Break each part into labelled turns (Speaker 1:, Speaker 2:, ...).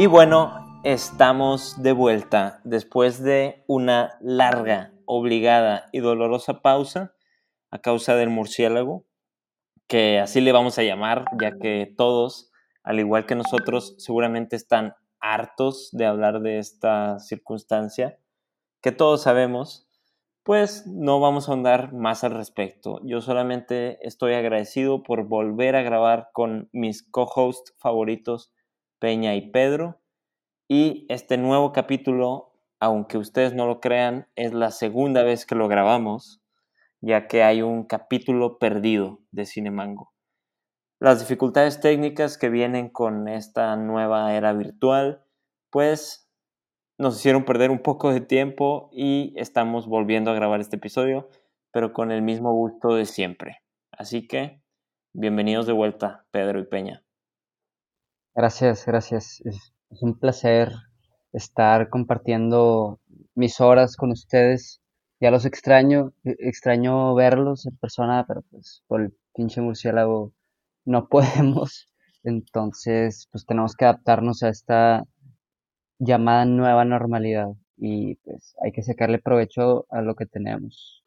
Speaker 1: Y bueno, estamos de vuelta después de una larga, obligada y dolorosa pausa a causa del murciélago, que así le vamos a llamar, ya que todos, al igual que nosotros, seguramente están hartos de hablar de esta circunstancia, que todos sabemos, pues no vamos a ahondar más al respecto. Yo solamente estoy agradecido por volver a grabar con mis co-hosts favoritos, Peña y Pedro. Y este nuevo capítulo, aunque ustedes no lo crean, es la segunda vez que lo grabamos, ya que hay un capítulo perdido de Cinemango. Las dificultades técnicas que vienen con esta nueva era virtual, pues nos hicieron perder un poco de tiempo y estamos volviendo a grabar este episodio, pero con el mismo gusto de siempre. Así que, bienvenidos de vuelta, Pedro y Peña.
Speaker 2: Gracias, gracias. Es, un placer estar compartiendo mis horas con ustedes. Ya los extraño, e, extraño verlos en persona, pero pues por el pinche murciélago no podemos. Entonces, pues tenemos que adaptarnos a esta llamada nueva normalidad y pues hay que sacarle provecho a lo que tenemos.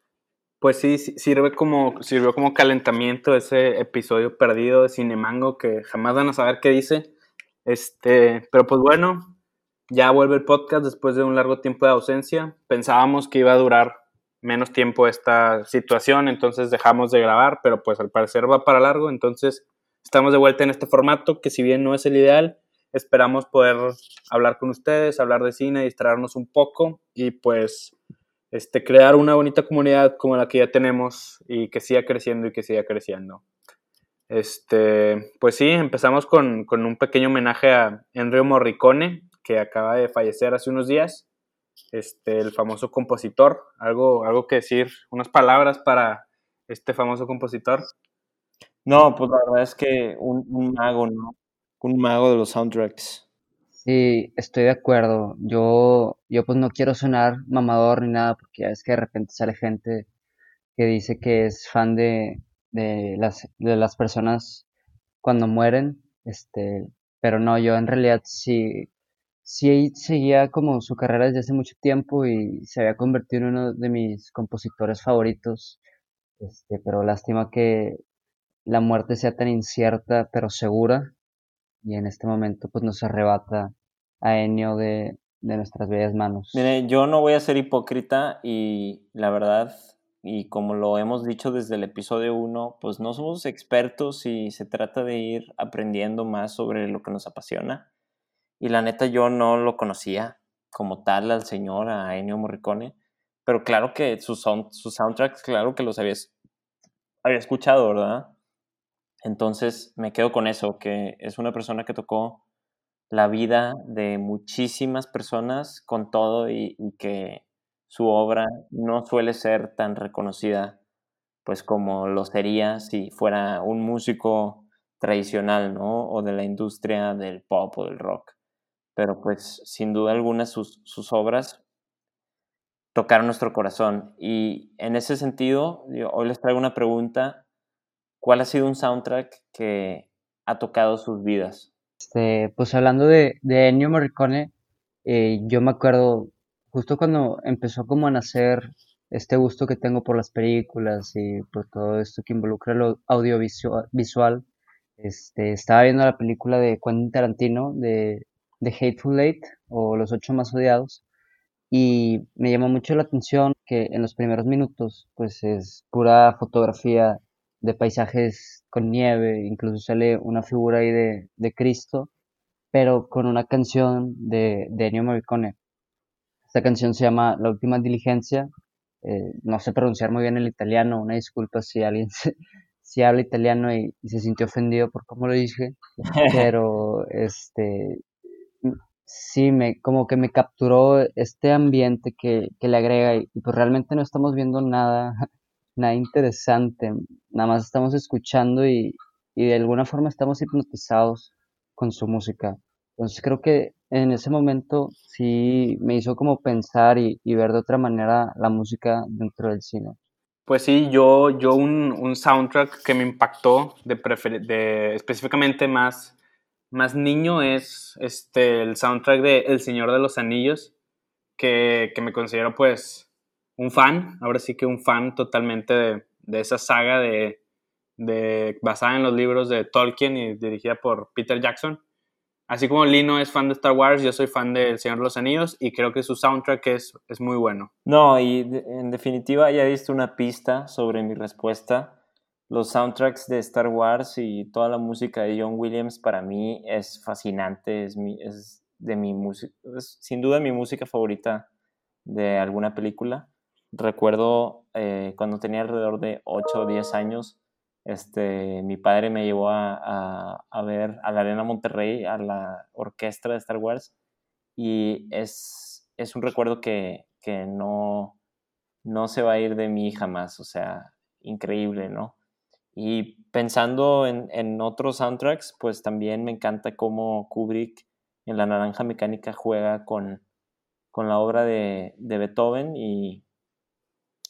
Speaker 3: Pues sí, sirve como, sirvió como calentamiento ese episodio perdido de Cinemango que jamás van a saber qué dice. Este, pero pues bueno, ya vuelve el podcast después de un largo tiempo de ausencia. Pensábamos que iba a durar menos tiempo esta situación, entonces dejamos de grabar, pero pues al parecer va para largo, entonces estamos de vuelta en este formato que si bien no es el ideal, Esperamos poder hablar con ustedes, hablar de cine, distraernos un poco y pues este, crear una bonita comunidad como la que ya tenemos y que siga creciendo y que siga creciendo. Este, pues sí, empezamos con, con un pequeño homenaje a Enrio Morricone, que acaba de fallecer hace unos días. Este, el famoso compositor. ¿Algo, algo que decir, unas palabras para este famoso compositor.
Speaker 1: No, pues la verdad es que un, un mago, ¿no? un mago de los soundtracks.
Speaker 2: Sí, estoy de acuerdo. Yo, yo pues no quiero sonar mamador ni nada, porque ya es que de repente sale gente que dice que es fan de, de las, de las personas cuando mueren, este, pero no, yo en realidad sí, sí seguía como su carrera desde hace mucho tiempo y se había convertido en uno de mis compositores favoritos, este, pero lástima que la muerte sea tan incierta pero segura y en este momento pues nos arrebata a Enio de, nuestras bellas manos.
Speaker 1: Mire, yo no voy a ser hipócrita y la verdad, y como lo hemos dicho desde el episodio 1, pues no somos expertos y se trata de ir aprendiendo más sobre lo que nos apasiona. Y la neta yo no lo conocía como tal al señor, a Ennio Morricone, pero claro que sus, sus soundtracks, claro que los había, había escuchado, ¿verdad? Entonces me quedo con eso, que es una persona que tocó la vida de muchísimas personas con todo y, que su obra no suele ser tan reconocida pues como lo sería si fuera un músico tradicional, ¿no? O de la industria del pop o del rock. Pero pues sin duda alguna sus, sus obras tocaron nuestro corazón. Y en ese sentido, hoy les traigo una pregunta ¿Cuál ha sido un soundtrack que ha tocado sus vidas?
Speaker 2: Este, pues hablando de, Ennio Morricone, eh, yo me acuerdo justo cuando empezó como a nacer este gusto que tengo por las películas y por todo esto que involucra lo audiovisual, este, estaba viendo la película de Quentin Tarantino de, de Hateful Eight o Los Ocho Más Odiados y me llamó mucho la atención que en los primeros minutos pues es pura fotografía de paisajes con nieve, incluso sale una figura ahí de, Cristo, pero con una canción de, de Ennio Morricone. Esta canción se llama La Última Diligencia, eh, no sé pronunciar muy bien el italiano, una disculpa si alguien si habla italiano y, se sintió ofendido por cómo lo dije, pero este sí me como que me capturó este ambiente que, le agrega y, pues realmente no estamos viendo nada nada interesante, nada más estamos escuchando y, de alguna forma estamos hipnotizados con su música. Entonces creo que en ese momento sí me hizo como pensar y, ver de otra manera la música dentro del cine.
Speaker 3: Pues sí, yo, yo un, soundtrack que me impactó de, de específicamente más, más niño es este, el soundtrack de El Señor de los Anillos, que, que me considero pues un fan, ahora sí que un fan totalmente de, de esa saga de, de, basada en los libros de Tolkien y dirigida por Peter Jackson. Así como Lino es fan de Star Wars, yo soy fan de El Señor de los Anillos y creo que su soundtrack es, es muy bueno.
Speaker 1: No, y en definitiva ya diste una pista sobre mi respuesta. Los soundtracks de Star Wars y toda la música de John Williams para mí es fascinante, es, mi, es de mi música, sin duda mi música favorita de alguna película. Recuerdo eh, cuando tenía alrededor de 8 o 10 años, este, mi padre me llevó a, a, ver a la Arena Monterrey, a la orquesta de Star Wars, y es, es un recuerdo que, que no, no se va a ir de mí jamás, o sea, increíble, ¿no? Y pensando en, en, otros soundtracks, pues también me encanta cómo Kubrick en La Naranja Mecánica juega con, con la obra de, de Beethoven y,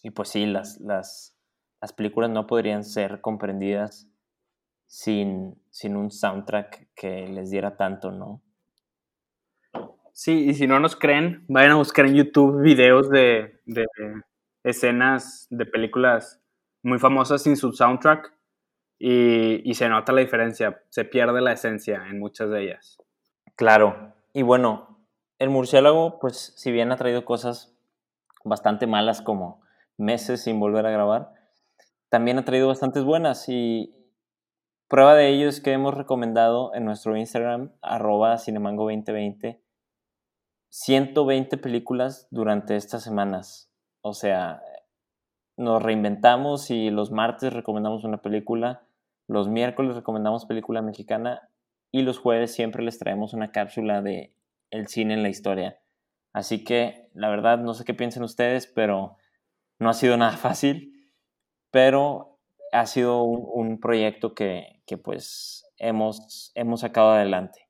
Speaker 1: y, pues sí, las, las, las películas no podrían ser comprendidas sin, sin un soundtrack que les diera tanto, ¿no?
Speaker 3: Sí, y si no nos creen, vayan a buscar en YouTube videos de, de escenas de películas muy famosas sin su soundtrack y, y, se nota la diferencia, se pierde la esencia en muchas de ellas.
Speaker 1: Claro, y bueno, el murciélago, pues si bien ha traído cosas bastante malas como meses sin volver a grabar, también ha traído bastantes buenas y prueba de ello es que hemos recomendado en nuestro Instagram, arroba cinemango2020, 120 películas durante estas semanas. O sea, nos reinventamos y los martes recomendamos una película, los miércoles recomendamos película mexicana y los jueves siempre les traemos una cápsula de el cine en la historia. Así que, la verdad, no sé qué piensan ustedes, pero no ha sido nada fácil pero ha sido un, proyecto que, que, pues hemos, hemos sacado adelante.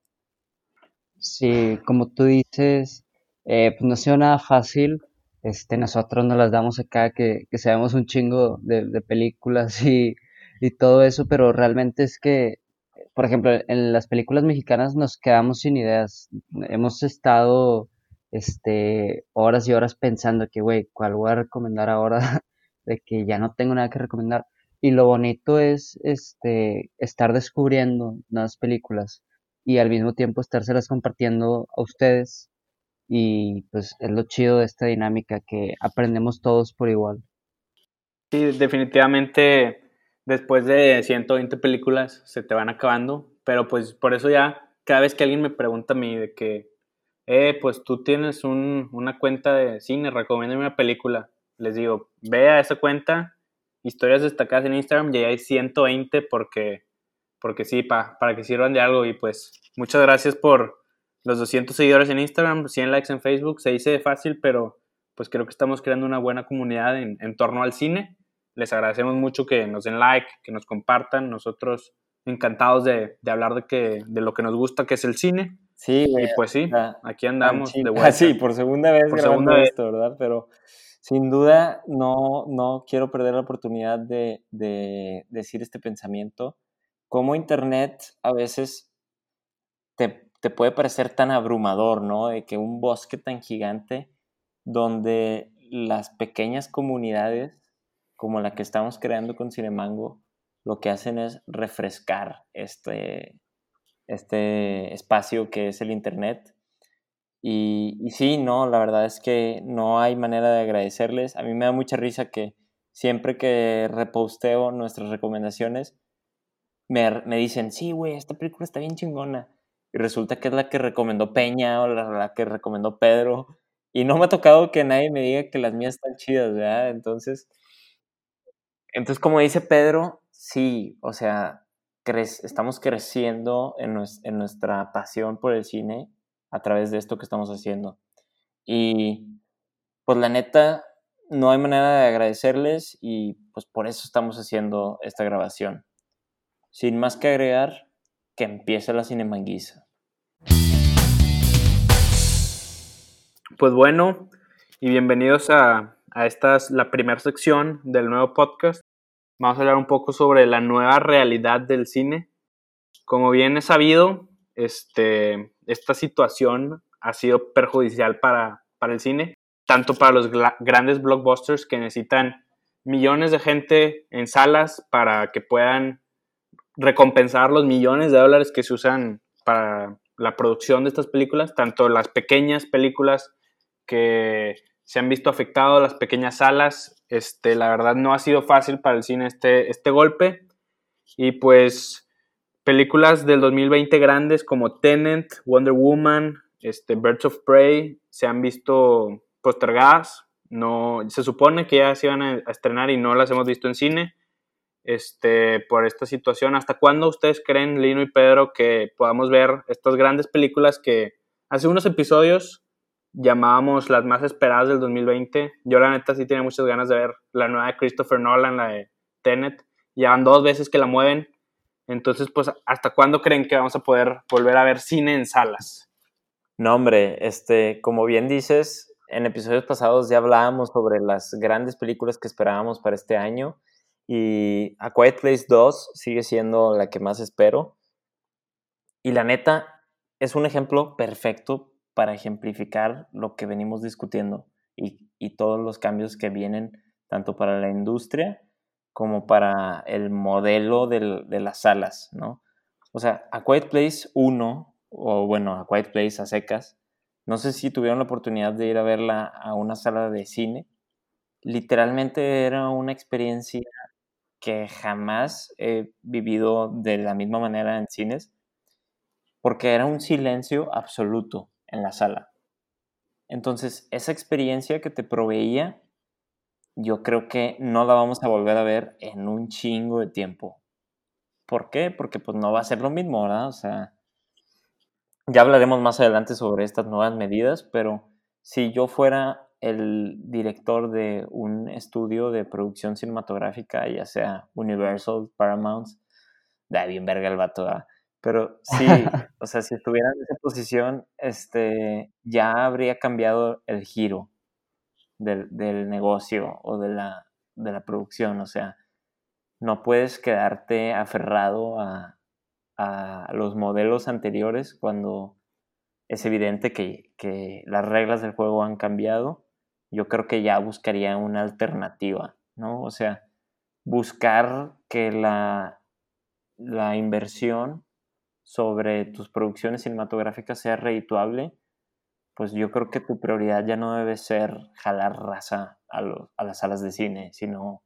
Speaker 2: Sí, como tú dices, eh, pues no ha sido nada fácil. Este, nosotros nos las damos acá que, que sabemos un chingo de, de películas y, y, todo eso, pero realmente es que, por ejemplo, en las películas mexicanas nos quedamos sin ideas. Hemos estado este, horas y horas pensando que, güey, ¿cuál voy a recomendar ahora? De que ya no tengo nada que recomendar. Y lo bonito es este, estar descubriendo nuevas películas y al mismo tiempo estárselas compartiendo a ustedes. Y pues es lo chido de esta dinámica, que aprendemos todos por igual.
Speaker 3: Sí, definitivamente después de 120 películas se te van acabando, pero pues por eso ya cada vez que alguien me pregunta a mí de que, eh, pues tú tienes un, una cuenta de cine, recomiéndame una película les digo, ve a esa cuenta, historias destacadas en Instagram, y hay 120 porque, porque sí, pa, para que sirvan de algo. Y pues muchas gracias por los 200 seguidores en Instagram, 100 likes en Facebook. Se dice fácil, pero pues creo que estamos creando una buena comunidad en, en torno al cine. Les agradecemos mucho que nos den like, que nos compartan. Nosotros encantados de, de hablar de, que, de lo que nos gusta, que es el cine.
Speaker 1: Sí,
Speaker 3: y pues sí, aquí andamos
Speaker 1: de vuelta. sí, por segunda vez por grabando segunda esto, ¿verdad? Pero sin duda, no, no quiero perder la oportunidad de, de decir este pensamiento. Como Internet a veces te, te, puede parecer tan abrumador, ¿no? De que un bosque tan gigante donde las pequeñas comunidades como la que estamos creando con Cinemango, lo que hacen es refrescar este, este espacio que es el Internet y, y, sí, no, la verdad es que no hay manera de agradecerles. A mí me da mucha risa que siempre que reposteo nuestras recomendaciones, me, me dicen, sí, güey, esta película está bien chingona. Y resulta que es la que recomendó Peña o la, la, que recomendó Pedro. Y no me ha tocado que nadie me diga que las mías están chidas, ¿verdad? Entonces, entonces como dice Pedro, sí, o sea, cre estamos creciendo en, en nuestra pasión por el cine a través de esto que estamos haciendo. Y pues la neta, no hay manera de agradecerles y pues por eso estamos haciendo esta grabación. Sin más que agregar, que empiece la cinemanguiza.
Speaker 3: Pues bueno, y bienvenidos a, a esta la primera sección del nuevo podcast. Vamos a hablar un poco sobre la nueva realidad del cine. Como bien es sabido, este, esta situación ha sido perjudicial para, para el cine, tanto para los grandes blockbusters que necesitan millones de gente en salas para que puedan recompensar los millones de dólares que se usan para la producción de estas películas, tanto las pequeñas películas que se han visto afectadas, las pequeñas salas, este, la verdad no ha sido fácil para el cine este, este golpe. Y pues películas del 2020 grandes como Tenant, Wonder Woman, este, Birds of Prey se han visto postergadas. No, se supone que ya se iban a estrenar y no las hemos visto en cine este, por esta situación. ¿Hasta cuándo ustedes creen, Lino y Pedro, que podamos ver estas grandes películas que hace unos episodios llamábamos las más esperadas del 2020? Yo la neta sí tenía muchas ganas de ver la nueva de Christopher Nolan, la de Tenet. Ya van dos veces que la mueven. Entonces, pues, ¿hasta cuándo creen que vamos a poder volver a ver cine en salas?
Speaker 1: No, hombre, este, como bien dices, en episodios pasados ya hablábamos sobre las grandes películas que esperábamos para este año y A Quiet Place 2 sigue siendo la que más espero. Y la neta, es un ejemplo perfecto para ejemplificar lo que venimos discutiendo y, todos los cambios que vienen tanto para la industria como para el modelo de las salas, ¿no? O sea, A Quiet Place 1, o bueno, A Quiet Place a secas, no sé si tuvieron la oportunidad de ir a verla a una sala de cine. Literalmente era una experiencia que jamás he vivido de la misma manera en cines, porque era un silencio absoluto en la sala. Entonces, esa experiencia que te proveía, yo creo que no la vamos a volver a ver en un chingo de tiempo. ¿Por qué? Porque pues no va a ser lo mismo, ¿verdad? O sea, ya hablaremos más adelante sobre estas nuevas medidas, pero si yo fuera el director de un estudio de producción cinematográfica, ya sea Universal, Paramount, da bien verga el vato, pero sí, o sea, si estuviera en esa posición, este, ya habría cambiado el giro del, negocio o de la, de la producción, o sea, no puedes quedarte aferrado a, a los modelos anteriores cuando es evidente que, que, las reglas del juego han cambiado yo creo que ya buscaría una alternativa, ¿no? O sea, buscar que la, la inversión sobre tus producciones cinematográficas sea redituable, pues yo creo que tu prioridad ya no debe ser jalar raza a, las salas de cine, sino,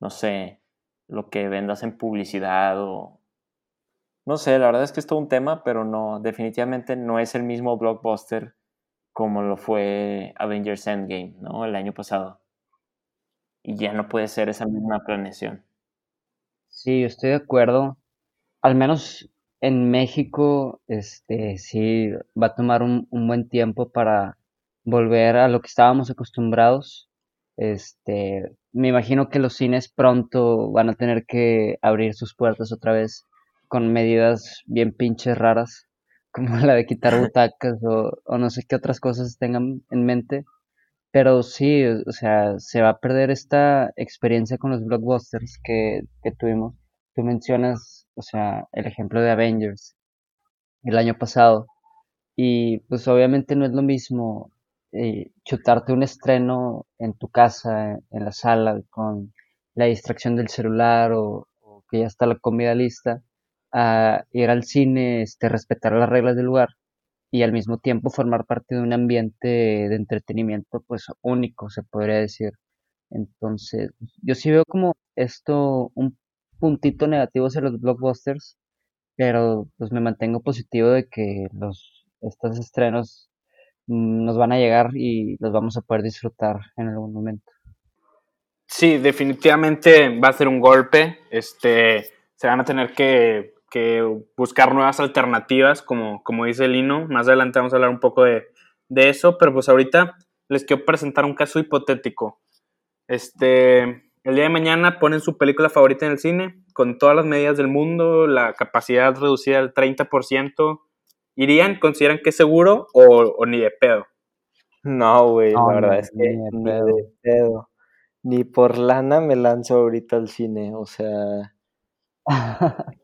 Speaker 1: no sé, lo que vendas en publicidad o... No sé, la verdad es que es todo un tema, pero no, definitivamente no es el mismo blockbuster como lo fue Avengers Endgame, ¿no? El año pasado. Y ya no puede ser esa misma planeación.
Speaker 2: Sí, estoy de acuerdo. Al menos en México, este, sí, va a tomar un, buen tiempo para volver a lo que estábamos acostumbrados. Este, me imagino que los cines pronto van a tener que abrir sus puertas otra vez con medidas bien pinches raras como la de quitar butacas o, no sé qué otras cosas tengan en mente. Pero sí, o sea, se va a perder esta experiencia con los blockbusters que, que tuvimos. Tú mencionas, o sea, el ejemplo de Avengers el año pasado. Y pues obviamente no es lo mismo eh, chutarte un estreno en tu casa, en la sala, con la distracción del celular o, o que ya está la comida lista, a ir al cine, este, respetar las reglas del lugar y al mismo tiempo formar parte de un ambiente de entretenimiento pues único, se podría decir. Entonces, yo sí veo como esto un puntito negativo hacia los blockbusters, pero pues me mantengo positivo de que los estos estrenos nos van a llegar y los vamos a poder disfrutar en algún momento.
Speaker 3: Sí, definitivamente va a ser un golpe. Este, se van a tener que que buscar nuevas alternativas, como, como dice Lino. Más adelante vamos a hablar un poco de, de eso, pero pues ahorita les quiero presentar un caso hipotético. Este, el día de mañana ponen su película favorita en el cine, con todas las medidas del mundo, la capacidad reducida al 30%. ¿Irían? ¿Consideran que es seguro o, ni de pedo?
Speaker 1: No, güey, la verdad es que ni de pedo. Ni por lana me lanzo ahorita al cine, o sea...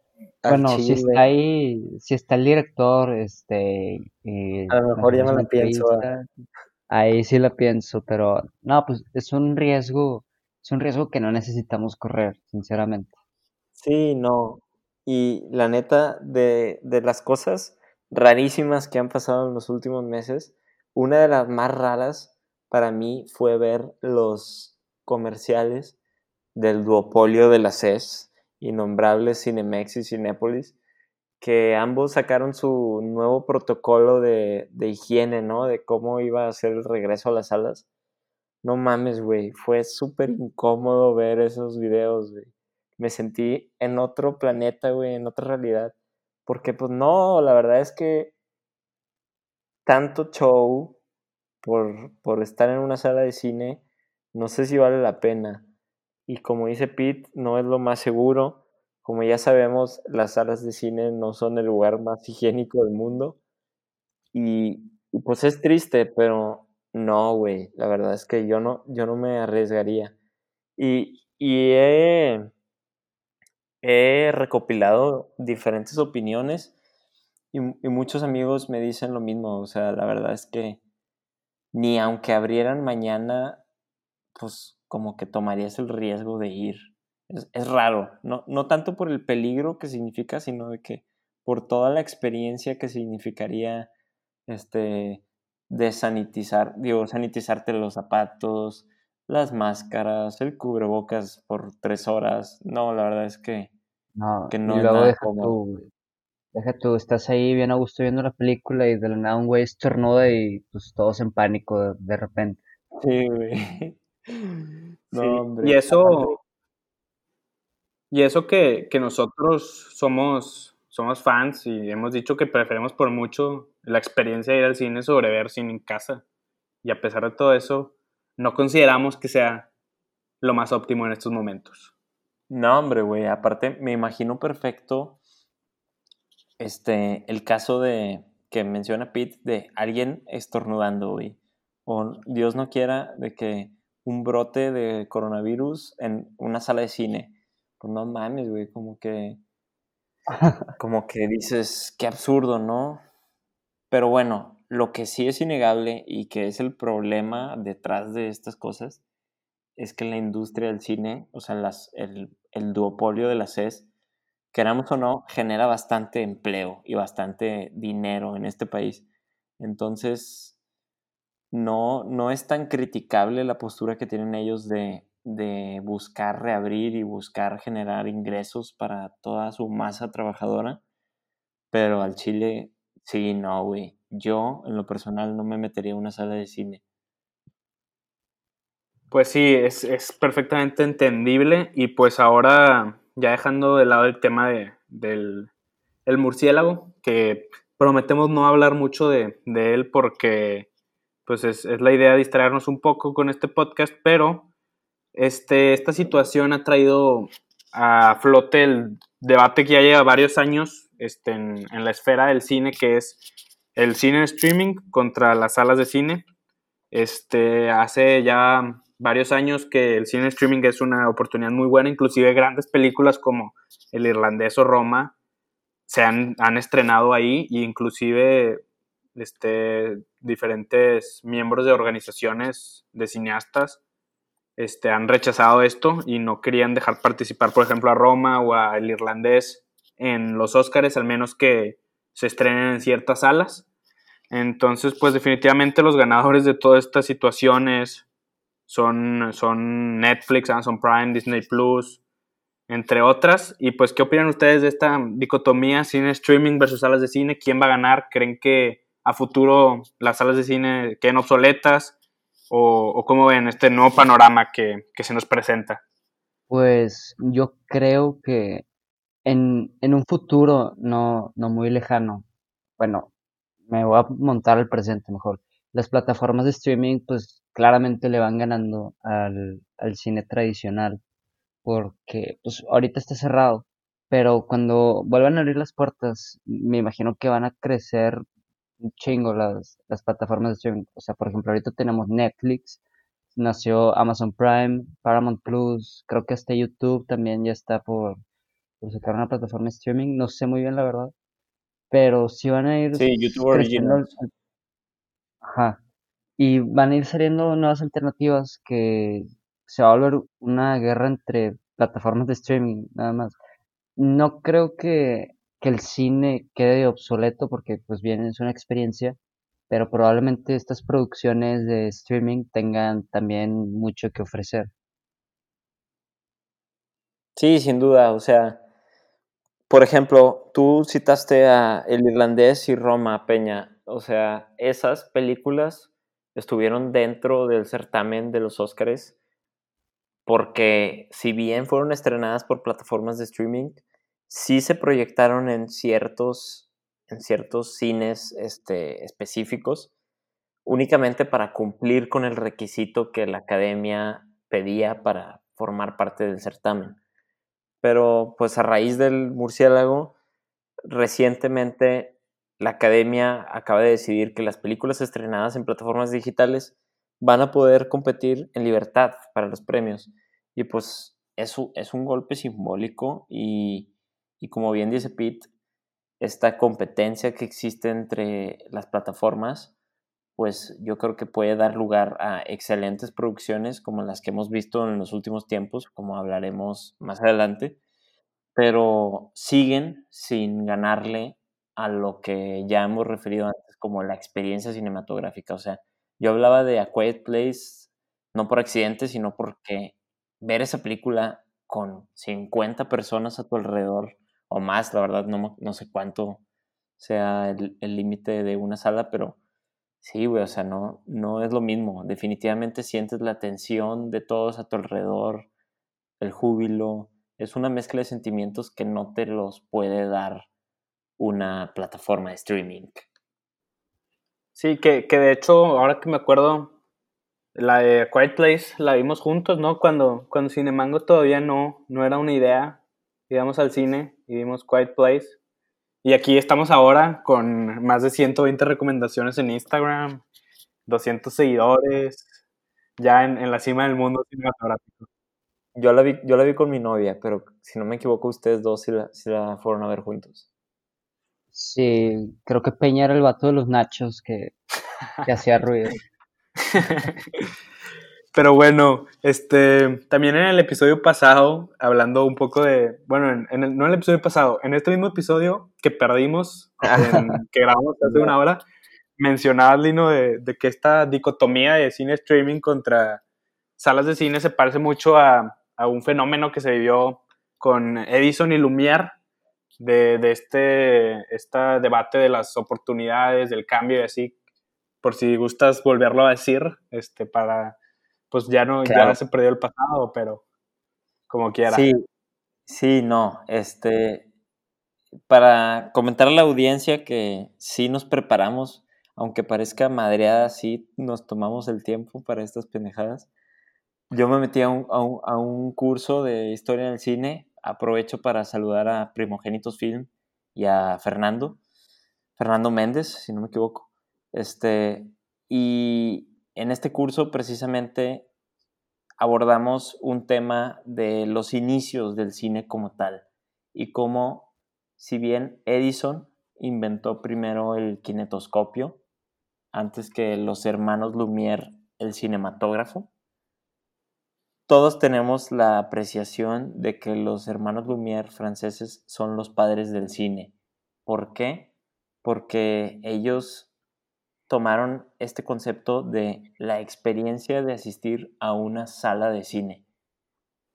Speaker 2: bueno, si está ahí, si está el director, este...
Speaker 1: Eh, a lo mejor ya me la pienso.
Speaker 2: Ahí sí la pienso, pero no, pues es un riesgo, es un riesgo que no necesitamos correr, sinceramente.
Speaker 1: Sí, no. Y la neta, de, de las cosas rarísimas que han pasado en los últimos meses, una de las más raras para mí fue ver los comerciales del duopolio de la CES, innombrables Cinemex y Cinépolis, que ambos sacaron su nuevo protocolo de, de higiene, ¿no? De cómo iba a ser el regreso a las salas. No mames, güey, fue súper incómodo ver esos videos, güey. Me sentí en otro planeta, güey, en otra realidad. Porque pues no, la verdad es que tanto show por, por estar en una sala de cine, no sé si vale la pena. Y como dice Pete, no es lo más seguro. Como ya sabemos, las salas de cine no son el lugar más higiénico del mundo. Y, pues es triste, pero no, güey. La verdad es que yo no, yo no me arriesgaría. Y, y he, he recopilado diferentes opiniones y, y, muchos amigos me dicen lo mismo. O sea, la verdad es que ni aunque abrieran mañana, pues como que tomarías el riesgo de ir. Es, raro, no, no tanto por el peligro que significa, sino de que por toda la experiencia que significaría este desanitizar, digo, sanitizarte los zapatos, las máscaras, el cubrebocas por tres horas. No, la verdad es que
Speaker 2: no, que no y luego deja tú, deja tú, estás ahí bien a gusto viendo la película y de la nada un güey estornuda y pues todos en pánico de, de repente.
Speaker 1: Sí, güey.
Speaker 3: y eso, y eso que, nosotros somos, somos fans y hemos dicho que preferimos por mucho la experiencia de ir al cine sobre ver cine en casa. Y a pesar de todo eso, no consideramos que sea lo más óptimo en estos momentos.
Speaker 1: No, hombre, güey. Aparte, me imagino perfecto este, el caso de que menciona Pete de alguien estornudando, güey. O Dios no quiera de que un brote de coronavirus en una sala de cine. Pues no mames, güey, como que. Como que dices, qué absurdo, ¿no? Pero bueno, lo que sí es innegable y que es el problema detrás de estas cosas es que la industria del cine, o sea, las, el, el duopolio de la CES, queramos o no, genera bastante empleo y bastante dinero en este país. Entonces, no, no es tan criticable la postura que tienen ellos de, de buscar reabrir y buscar generar ingresos para toda su masa trabajadora. Pero al Chile, sí, no, güey. Yo, en lo personal, no me metería en una sala de cine.
Speaker 3: Pues sí, es, es perfectamente entendible. Y pues ahora, ya dejando de lado el tema de, del el murciélago, que prometemos no hablar mucho de, de él porque pues es, la idea de distraernos un poco con este podcast, pero este, esta situación ha traído a flote el debate que ya lleva varios años este, en, la esfera del cine, que es el cine streaming contra las salas de cine. Este, hace ya varios años que el cine streaming es una oportunidad muy buena, inclusive grandes películas como El Irlandés o Roma se han, han estrenado ahí e inclusive este, diferentes miembros de organizaciones de cineastas este, han rechazado esto y no querían dejar participar, por ejemplo, a Roma o al irlandés en los Oscars, al menos que se estrenen en ciertas salas. Entonces, pues definitivamente los ganadores de todas estas situaciones son, son Netflix, Amazon Prime, Disney Plus, entre otras. Y pues, ¿qué opinan ustedes de esta dicotomía cine streaming versus salas de cine? ¿Quién va a ganar? ¿Creen que a futuro las salas de cine queden obsoletas o, cómo ven este nuevo panorama que, se nos presenta?
Speaker 2: Pues yo creo que en, un futuro no, no muy lejano, bueno, me voy a montar al presente mejor. Las plataformas de streaming pues claramente le van ganando al, al cine tradicional porque pues ahorita está cerrado, pero cuando vuelvan a abrir las puertas me imagino que van a crecer un chingo las, las plataformas de streaming. O sea, por ejemplo, ahorita tenemos Netflix, nació Amazon Prime, Paramount Plus, creo que hasta YouTube también ya está por, por sacar una plataforma de streaming, no sé muy bien la verdad, pero sí van a ir
Speaker 1: Sí, YouTube
Speaker 2: creciendo,
Speaker 1: Originals.
Speaker 2: al- ajá, y van a ir saliendo nuevas alternativas que se va a volver una guerra entre plataformas de streaming, nada más. No creo que, que el cine quede obsoleto porque pues bien es una experiencia, pero probablemente estas producciones de streaming tengan también mucho que ofrecer.
Speaker 1: Sí, sin duda. O sea, por ejemplo, tú citaste a El Irlandés y Roma, Peña. O sea, esas películas estuvieron dentro del certamen de los Óscares porque si bien fueron estrenadas por plataformas de streaming, sí se proyectaron en ciertos, en ciertos cines este, específicos, únicamente para cumplir con el requisito que la academia pedía para formar parte del certamen. Pero pues a raíz del murciélago, recientemente la academia acaba de decidir que las películas estrenadas en plataformas digitales van a poder competir en libertad para los premios. Y pues eso es un golpe simbólico y, y como bien dice Pete, esta competencia que existe entre las plataformas, pues yo creo que puede dar lugar a excelentes producciones como las que hemos visto en los últimos tiempos, como hablaremos más adelante, pero siguen sin ganarle a lo que ya hemos referido antes como la experiencia cinematográfica. O sea, yo hablaba de A Quiet Place no por accidente, sino porque ver esa película con 50 personas a tu alrededor o más, la verdad no, no sé cuánto sea el límite de una sala, pero sí, güey, o sea, no, no es lo mismo. Definitivamente sientes la tensión de todos a tu alrededor, el júbilo, es una mezcla de sentimientos que no te los puede dar una plataforma de streaming.
Speaker 3: Sí, que, que de hecho, ahora que me acuerdo, la de Quiet Place la vimos juntos, ¿no? Cuando, cuando Cinemango todavía no, no era una idea. Íbamos al cine y vimos Quiet Place. Y aquí estamos ahora con más de 120 recomendaciones en Instagram, 200 seguidores, ya en, en la cima del mundo cinematográfico.
Speaker 1: Yo la, vi, yo la vi con mi novia, pero si no me equivoco, ustedes dos sí la, sí la fueron a ver juntos.
Speaker 2: Sí, creo que Peña era el vato de los nachos que, que hacía ruido.
Speaker 3: Pero bueno, este, también en el episodio pasado, hablando un poco de, bueno, en, en el, no en el episodio pasado, en este mismo episodio que perdimos, en, que grabamos hace una hora, mencionabas, Lino, de, de, que esta dicotomía de cine streaming contra salas de cine se parece mucho a, a un fenómeno que se vivió con Edison y Lumière, de, de este, este debate de las oportunidades, del cambio y así, por si gustas volverlo a decir, este, para pues ya no, claro. ya se perdió el pasado, pero como quiera.
Speaker 1: Sí, sí, no, este, para comentar a la audiencia que sí nos preparamos, aunque parezca madreada, sí nos tomamos el tiempo para estas pendejadas. Yo me metí a un, a un, a un curso de historia del cine, aprovecho para saludar a Primogénitos Film y a Fernando, Fernando Méndez, si no me equivoco. Este, y en este curso precisamente abordamos un tema de los inicios del cine como tal y cómo, si bien Edison inventó primero el kinetoscopio antes que los hermanos Lumière el cinematógrafo, todos tenemos la apreciación de que los hermanos Lumière franceses son los padres del cine. ¿Por qué? Porque ellos tomaron este concepto de la experiencia de asistir a una sala de cine.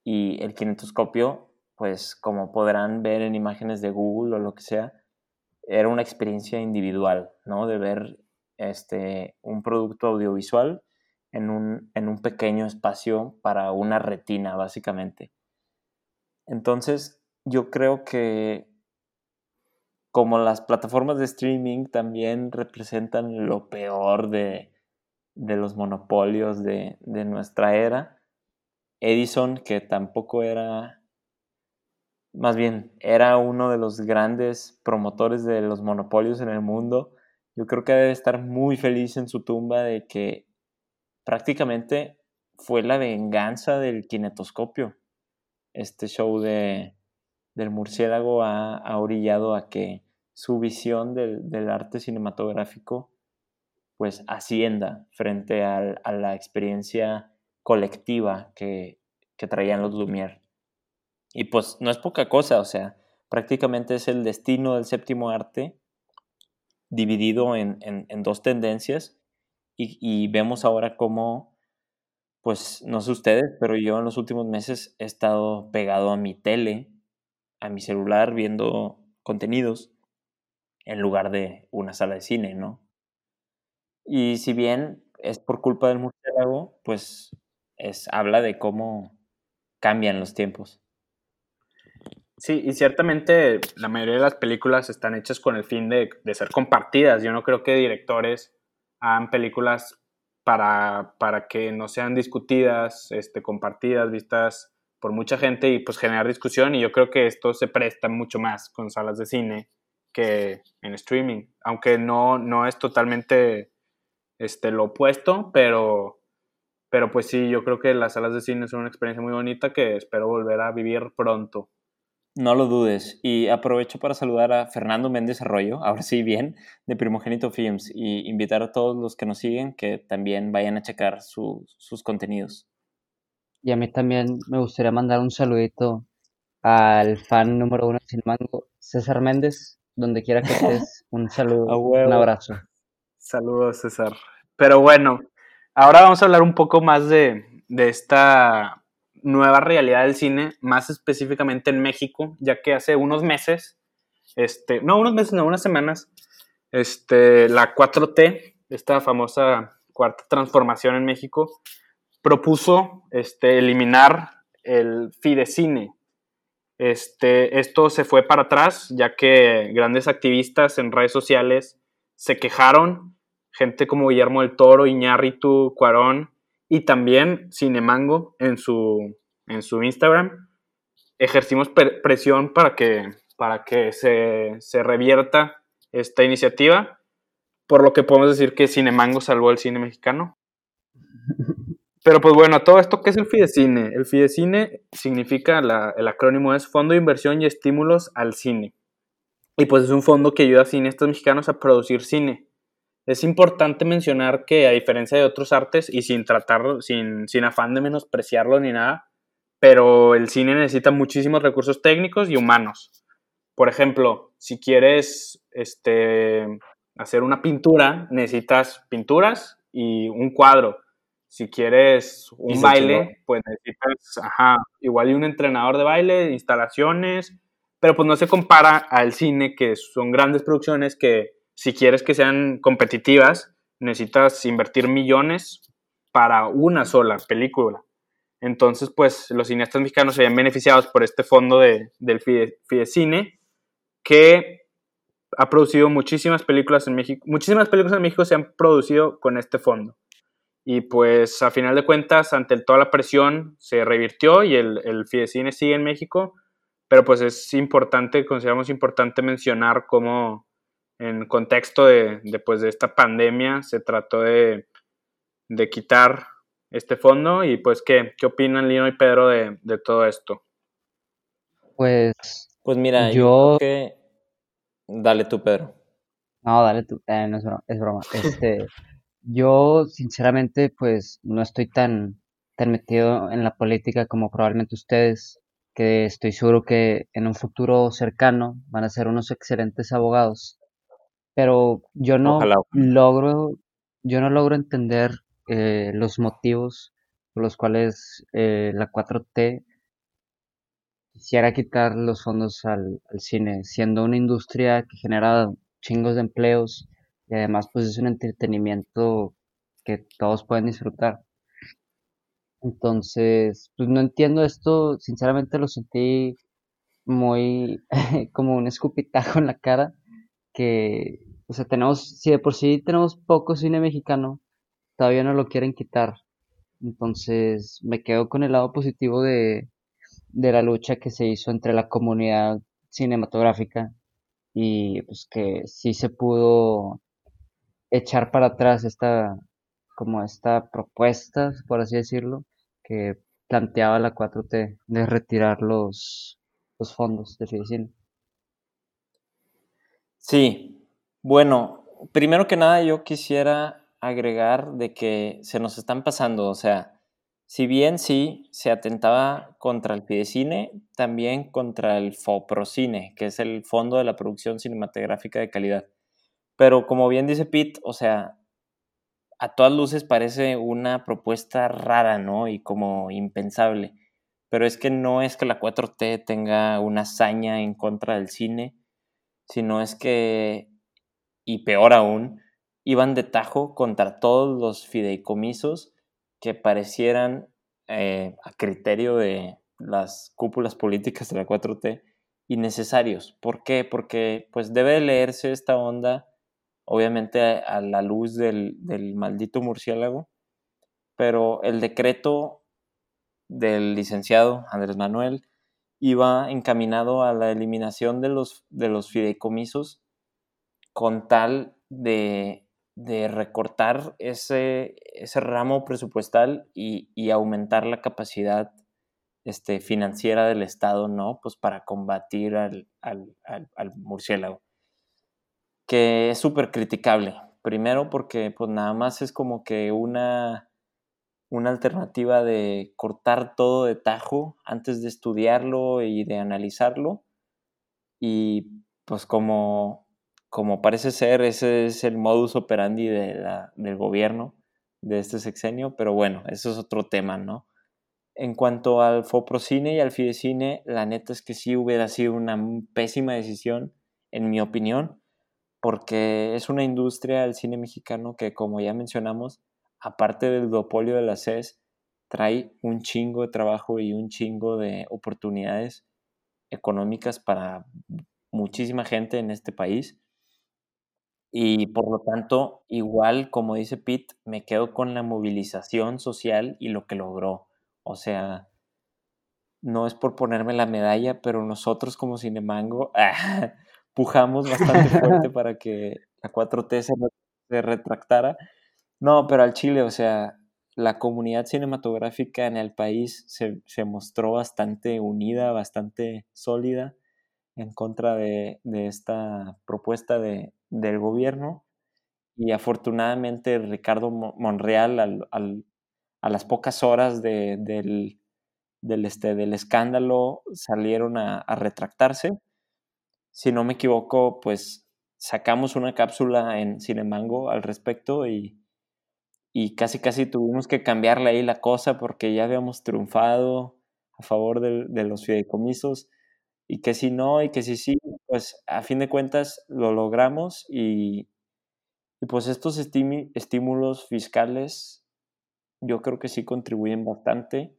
Speaker 1: Y el kinetoscopio, pues como podrán ver en imágenes de Google o lo que sea, era una experiencia individual, ¿no? De ver este, un producto audiovisual en un, en un pequeño espacio para una retina, básicamente. Entonces, yo creo que como las plataformas de streaming también representan lo peor de, los monopolios de, nuestra era, Edison, que tampoco era, más bien, era uno de los grandes promotores de los monopolios en el mundo, yo creo que debe estar muy feliz en su tumba de que prácticamente fue la venganza del kinetoscopio, este show de, del murciélago ha, orillado a que su visión del, arte cinematográfico pues ascienda frente a la experiencia colectiva que, traían los Lumière. Y pues no es poca cosa, o sea, prácticamente es el destino del séptimo arte dividido en, dos tendencias y, y, vemos ahora cómo, pues no sé ustedes, pero yo en los últimos meses he estado pegado a mi tele, a mi celular viendo contenidos en lugar de una sala de cine, ¿no? Y si bien es por culpa del murciélago, pues es, habla de cómo cambian los tiempos.
Speaker 3: Sí, y ciertamente la mayoría de las películas están hechas con el fin de, ser compartidas. Yo no creo que directores hagan películas para, para que no sean discutidas, este, compartidas, vistas por mucha gente y pues generar discusión. Y yo creo que esto se presta mucho más con salas de cine que en streaming. Aunque no, no es totalmente este, lo opuesto, pero, pero pues sí, yo creo que las salas de cine son una experiencia muy bonita que espero volver a vivir pronto.
Speaker 1: No lo dudes. Y aprovecho para saludar a Fernando Méndez Arroyo, ahora sí bien, de Primogénito Films, y invitar a todos los que nos siguen que también vayan a checar sus contenidos.
Speaker 2: Y a mí también me gustaría mandar un saludito al fan número uno de Cinemango, César Méndez, donde quiera que estés. Un saludo, un abrazo.
Speaker 3: Saludos, César. Pero bueno, ahora vamos a hablar un poco más de, de esta nueva realidad del cine, más específicamente en México, ya que hace unos meses, este, no unos meses, no unas semanas, este, la 4T, esta famosa cuarta transformación en México, propuso este, eliminar el Fidecine. Este, esto se fue para atrás, ya que grandes activistas en redes sociales se quejaron, gente como Guillermo del Toro, Iñárritu, Cuarón, y también Cinemango en su, en su Instagram. Ejercimos presión para que, para que se, se, revierta esta iniciativa, por lo que podemos decir que Cinemango salvó el cine mexicano. Pero pues bueno, todo esto, ¿qué es el Fidecine? El Fidecine significa, el acrónimo es Fondo de Inversión y Estímulos al Cine. Y pues es un fondo que ayuda a cineastas mexicanos a producir cine. Es importante mencionar que a diferencia de otros artes y sin tratar, sin, sin afán de menospreciarlo ni nada, pero el cine necesita muchísimos recursos técnicos y humanos. Por ejemplo, si quieres este, hacer una pintura, necesitas pinturas y un cuadro. Si quieres un baile, pues necesitas, ajá, igual y un entrenador de baile, instalaciones, pero pues no se compara al cine, que son grandes producciones que si quieres que sean competitivas, necesitas invertir millones para una sola película. Entonces, pues los cineastas mexicanos se ven beneficiados por este fondo de, del Fidecine, que ha producido muchísimas películas en México. Muchísimas películas en México se han producido con este fondo. Y pues a final de cuentas, ante toda la presión, se revirtió y el, el Fidecine sigue en México. Pero pues es importante, consideramos importante mencionar cómo en contexto de, pues, de esta pandemia se trató de, quitar este fondo y pues ¿qué, qué opinan Lino y Pedro de, todo esto?
Speaker 2: Pues,
Speaker 1: pues mira, yo, que... Dale tú, Pedro.
Speaker 2: No, dale tú, eh, no es broma. Es broma. Este, yo sinceramente pues no estoy tan, tan metido en la política como probablemente ustedes, que estoy seguro que en un futuro cercano van a ser unos excelentes abogados. Pero yo no logro, yo no logro entender eh, los motivos por los cuales eh, la 4T quisiera quitar los fondos al, cine, siendo una industria que genera chingos de empleos y además pues es un entretenimiento que todos pueden disfrutar. Entonces, pues no entiendo esto, sinceramente lo sentí muy como un escupitajo en la cara que o sea, tenemos, si de por sí tenemos poco cine mexicano, todavía no lo quieren quitar. Entonces me quedo con el lado positivo de, de la lucha que se hizo entre la comunidad cinematográfica y pues que sí se pudo echar para atrás esta como esta propuesta, por así decirlo, que planteaba la 4T de retirar los los fondos de Fidecine.
Speaker 1: Sí, bueno, primero que nada yo quisiera agregar de que se nos están pasando, o sea, si bien sí se atentaba contra el Fidecine, también contra el FOPROCINE, que es el Fondo de la Producción Cinematográfica de Calidad. Pero como bien dice Pete, o sea, a todas luces parece una propuesta rara, ¿no? Y como impensable. Pero es que no es que la 4T tenga una hazaña en contra del cine, sino es que, y peor aún, iban de tajo contra todos los fideicomisos que parecieran eh, a criterio de las cúpulas políticas de la 4T innecesarios. ¿Por qué? Porque pues debe leerse esta onda obviamente a la luz del, del maldito murciélago, pero el decreto del licenciado Andrés Manuel iba encaminado a la eliminación de los, de los fideicomisos con tal de, de recortar ese, ese, ramo presupuestal y, y, aumentar la capacidad este, financiera del Estado, ¿no? Pues para combatir al, al, al, al murciélago que es súper criticable. Primero porque pues nada más es como que una, una alternativa de cortar todo de tajo antes de estudiarlo y de analizarlo. Y pues como, como parece ser, ese es el modus operandi de la, del gobierno de este sexenio, pero bueno, eso es otro tema, ¿no? En cuanto al Foprocine y al Fidecine, la neta es que sí hubiera sido una pésima decisión, en mi opinión, porque es una industria del cine mexicano que, como ya mencionamos, aparte del duopolio de la CES, trae un chingo de trabajo y un chingo de oportunidades económicas para muchísima gente en este país. Y por lo tanto, igual como dice Pete, me quedo con la movilización social y lo que logró. O sea, no es por ponerme la medalla, pero nosotros como Cinemango pujamos bastante fuerte para que la 4T se, retractara. No, pero al Chile, o sea, la comunidad cinematográfica en el país se, mostró bastante unida, bastante sólida en contra de, esta propuesta de, del gobierno. Y afortunadamente Ricardo Monreal, a las pocas horas del, del, este, del escándalo, salieron a retractarse si no me equivoco, pues sacamos una cápsula en Cinemango al respecto y, y casi casi tuvimos que cambiarle ahí la cosa porque ya habíamos triunfado a favor de, los fideicomisos y que si no y que si sí, pues a fin de cuentas lo logramos y, y pues estos estímulos fiscales yo creo que sí contribuyen bastante.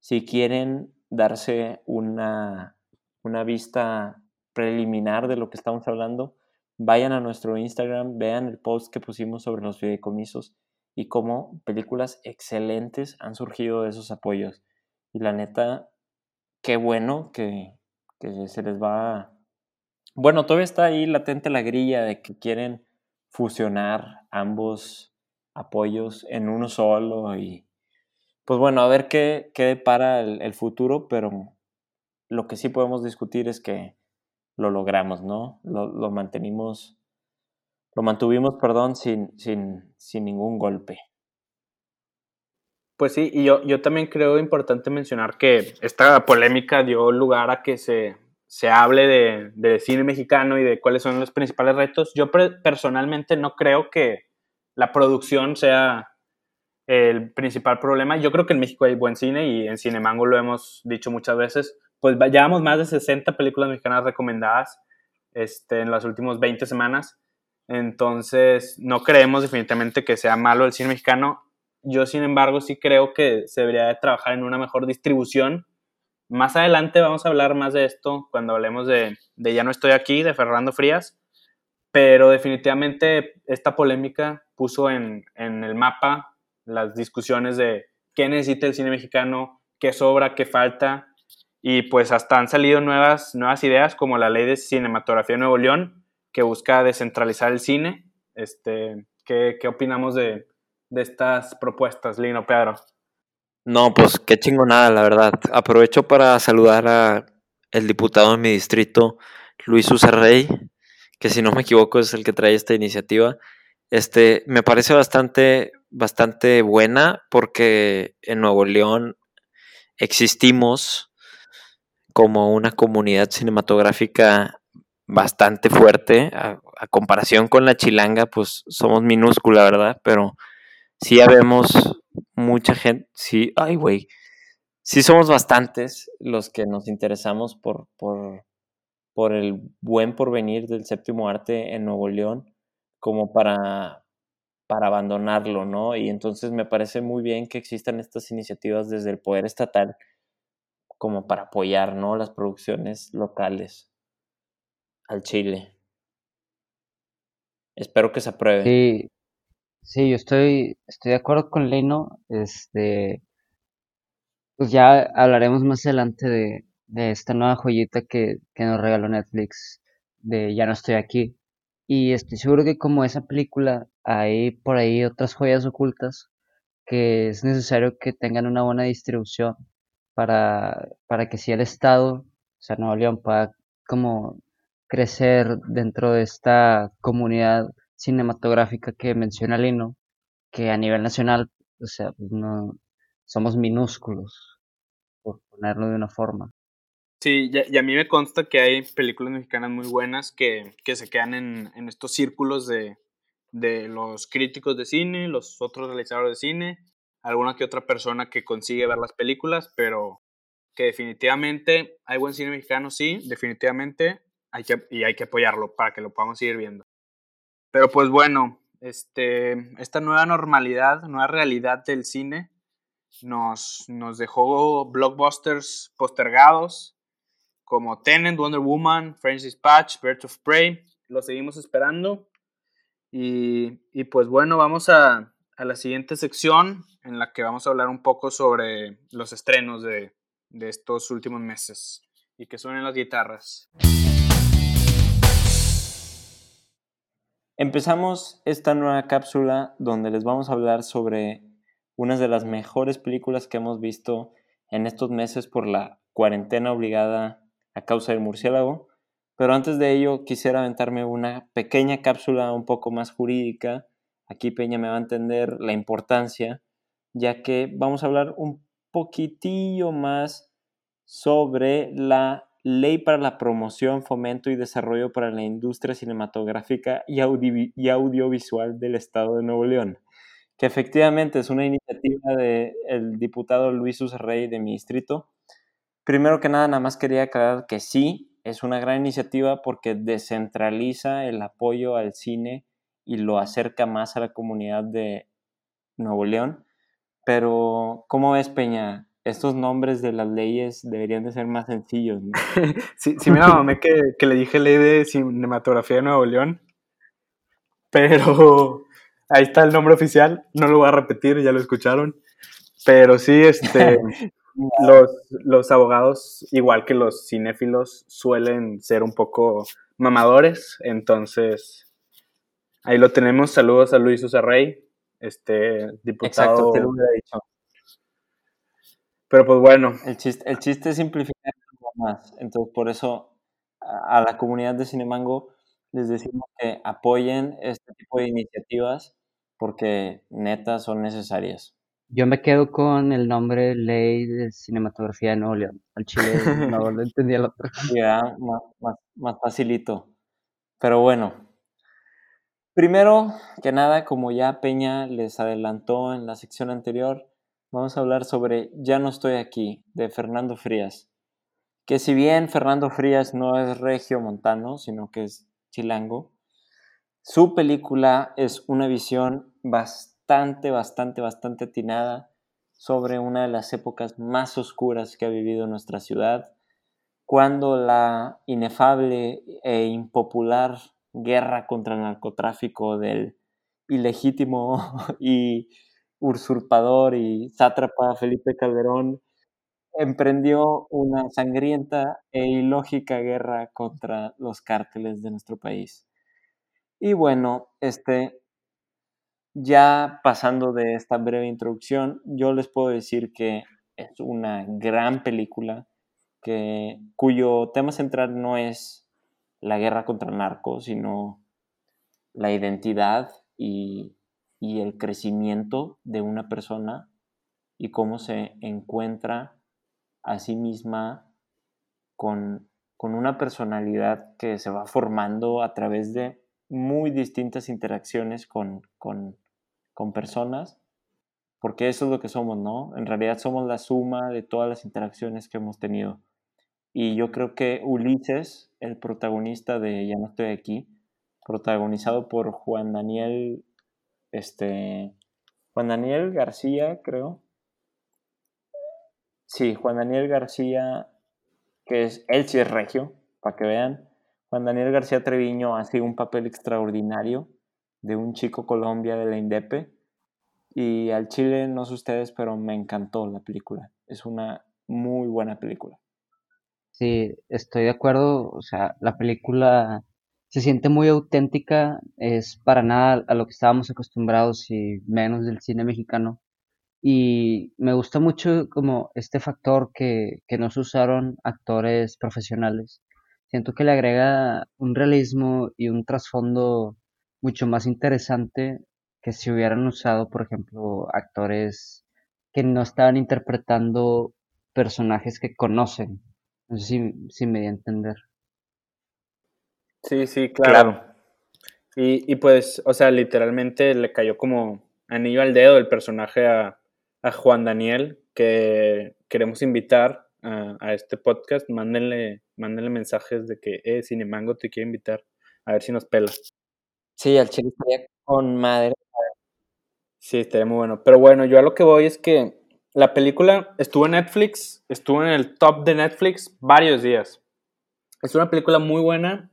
Speaker 1: Si quieren darse una, una vista preliminar de lo que estamos hablando, vayan a nuestro Instagram, vean el post que pusimos sobre los fideicomisos y cómo películas excelentes han surgido de esos apoyos. Y la neta, qué bueno que, que se les va... Bueno, todavía está ahí latente la grilla de que quieren fusionar ambos apoyos en uno solo y pues bueno, a ver qué, qué depara el, el futuro, pero lo que sí podemos discutir es que lo logramos, ¿no? Lo, mantenimos, lo mantuvimos, perdón, sin, sin, sin ningún golpe.
Speaker 3: Pues sí, y yo, yo también creo importante mencionar que esta polémica dio lugar a que se, se hable de, de, cine mexicano y de cuáles son los principales retos. Yo personalmente no creo que la producción sea el principal problema. Yo creo que en México hay buen cine y en Cinemango lo hemos dicho muchas veces pues llevamos más de 60 películas mexicanas recomendadas este, en las últimas 20 semanas. Entonces, no creemos definitivamente que sea malo el cine mexicano. Yo, sin embargo, sí creo que se debería de trabajar en una mejor distribución. Más adelante vamos a hablar más de esto cuando hablemos de, de Ya no estoy aquí, de Fernando Frías. Pero definitivamente esta polémica puso en, en el mapa las discusiones de qué necesita el cine mexicano, qué sobra, qué falta, y pues hasta han salido nuevas, nuevas ideas como la ley de cinematografía de Nuevo León, que busca descentralizar el cine. Este, ¿qué, qué opinamos de, de estas propuestas, Lino Pedro?
Speaker 1: No, pues qué chingonada, la verdad. Aprovecho para saludar a, el diputado de mi distrito, Luis Usarrey, que si no me equivoco es el que trae esta iniciativa, este, me parece bastante, bastante buena porque en Nuevo León existimos como una comunidad cinematográfica bastante fuerte. A, comparación con la chilanga, pues somos minúscula, ¿verdad? Pero sí habemos mucha gente, sí, ay, güey, sí somos bastantes los que nos interesamos por, por, por el buen porvenir del séptimo arte en Nuevo León como para, para abandonarlo, ¿no? Y entonces me parece muy bien que existan estas iniciativas desde el poder estatal como para apoyar, ¿no? Las producciones locales al Chile. Espero que se apruebe.
Speaker 2: Sí, sí, yo estoy, estoy de acuerdo con Leno. Este, pues ya hablaremos más adelante de, de esta nueva joyita que, que nos regaló Netflix de Ya no estoy aquí. Y estoy seguro que como esa película hay por ahí otras joyas ocultas que es necesario que tengan una buena distribución para, para que si el Estado, o sea, Nuevo León, pueda como crecer dentro de esta comunidad cinematográfica que menciona Lino, que a nivel nacional, o sea, pues no somos minúsculos, por ponerlo de una forma.
Speaker 3: Sí, y a mí me consta que hay películas mexicanas muy buenas que, se quedan en, estos círculos de, los críticos de cine, los otros realizadores de cine, alguna que otra persona que consigue ver las películas, pero que definitivamente hay buen cine mexicano, sí, definitivamente, hay que, y hay que apoyarlo para que lo podamos seguir viendo. Pero pues bueno, este, esta nueva normalidad, nueva realidad del cine nos, nos dejó blockbusters postergados, como Tenant, Wonder Woman, French Dispatch, Birds of Prey. Lo seguimos esperando. Y, y pues bueno, vamos a, a, la siguiente sección en la que vamos a hablar un poco sobre los estrenos de, de estos últimos meses y que suenen las guitarras.
Speaker 1: Empezamos esta nueva cápsula donde les vamos a hablar sobre unas de las mejores películas que hemos visto en estos meses por la cuarentena obligada a causa del murciélago. Pero antes de ello quisiera aventarme una pequeña cápsula un poco más jurídica. Aquí Peña me va a entender la importancia, ya que vamos a hablar un poquitillo más sobre la Ley para la Promoción, Fomento y Desarrollo para la Industria Cinematográfica y, Audiovisual del Estado de Nuevo León, que efectivamente es una iniciativa del diputado Luis Usarrey de mi distrito, Primero que nada, nada más quería aclarar que sí, es una gran iniciativa porque descentraliza el apoyo al cine y lo acerca más a la comunidad de Nuevo León. Pero, ¿cómo ves, Peña? Estos nombres de las leyes deberían de ser más sencillos. ¿no?
Speaker 3: sí, sí, mira, que, que le dije ley de cinematografía de Nuevo León, pero ahí está el nombre oficial, no lo voy a repetir, ya lo escucharon. Pero sí, este, los, los abogados, igual que los cinéfilos, suelen ser un poco mamadores, entonces ahí lo tenemos. Saludos a Luis Usarrey, este diputado. Exacto, lo dicho. Pero pues bueno.
Speaker 1: El chiste, el chiste es simplificar más. Entonces, por eso a la comunidad de Cinemango les decimos que apoyen este tipo de iniciativas porque neta son necesarias.
Speaker 2: Yo me quedo con el nombre Ley de Cinematografía de Nuevo León. Al chile no lo entendía el otro.
Speaker 1: Ya, más, más, más facilito. Pero bueno, primero que nada, como ya Peña les adelantó en la sección anterior, vamos a hablar sobre Ya no estoy aquí, de Fernando Frías. Que si bien Fernando Frías no es regio montano, sino que es chilango, su película es una visión bastante bastante, bastante, atinada sobre una de las épocas más oscuras que ha vivido nuestra ciudad, cuando la inefable e impopular guerra contra el narcotráfico del ilegítimo y usurpador y sátrapa Felipe Calderón emprendió una sangrienta e ilógica guerra contra los cárteles de nuestro país. Y bueno, este ya pasando de esta breve introducción, yo les puedo decir que es una gran película que, cuyo tema central no es la guerra contra el narco, sino la identidad y, y el crecimiento de una persona y cómo se encuentra a sí misma con, con una personalidad que se va formando a través de muy distintas interacciones con, con, con personas, porque eso es lo que somos, ¿no? En realidad somos la suma de todas las interacciones que hemos tenido. Y yo creo que Ulises, el protagonista de Ya no estoy aquí, protagonizado por Juan Daniel, este, Juan Daniel García, creo. Sí, Juan Daniel García, que es, él sí es regio, para que vean. Juan Daniel García Treviño hace un papel extraordinario de un chico Colombia de la Indepe. Y al Chile, no sé ustedes, pero me encantó la película. Es una muy buena película.
Speaker 2: Sí, estoy de acuerdo. O sea, la película se siente muy auténtica. Es para nada a lo que estábamos acostumbrados y menos del cine mexicano. Y me gusta mucho como este factor que, que no usaron actores profesionales. Siento que le agrega un realismo y un trasfondo mucho más interesante que si hubieran usado, por ejemplo, actores que no estaban interpretando personajes que conocen. No sé si, si me di a entender.
Speaker 3: Sí, sí, claro. Y, y pues, o sea, literalmente le cayó como anillo al dedo el personaje a, a Juan Daniel, que queremos invitar a, a este podcast. Mándenle, mándenle mensajes de que, eh, Cinemango te quiere invitar, a ver si nos pela.
Speaker 1: Sí, al chile estaría con madre.
Speaker 3: Sí, estaría muy bueno. Pero bueno, yo a lo que voy es que la película estuvo en Netflix, estuvo en el top de Netflix varios días. Es una película muy buena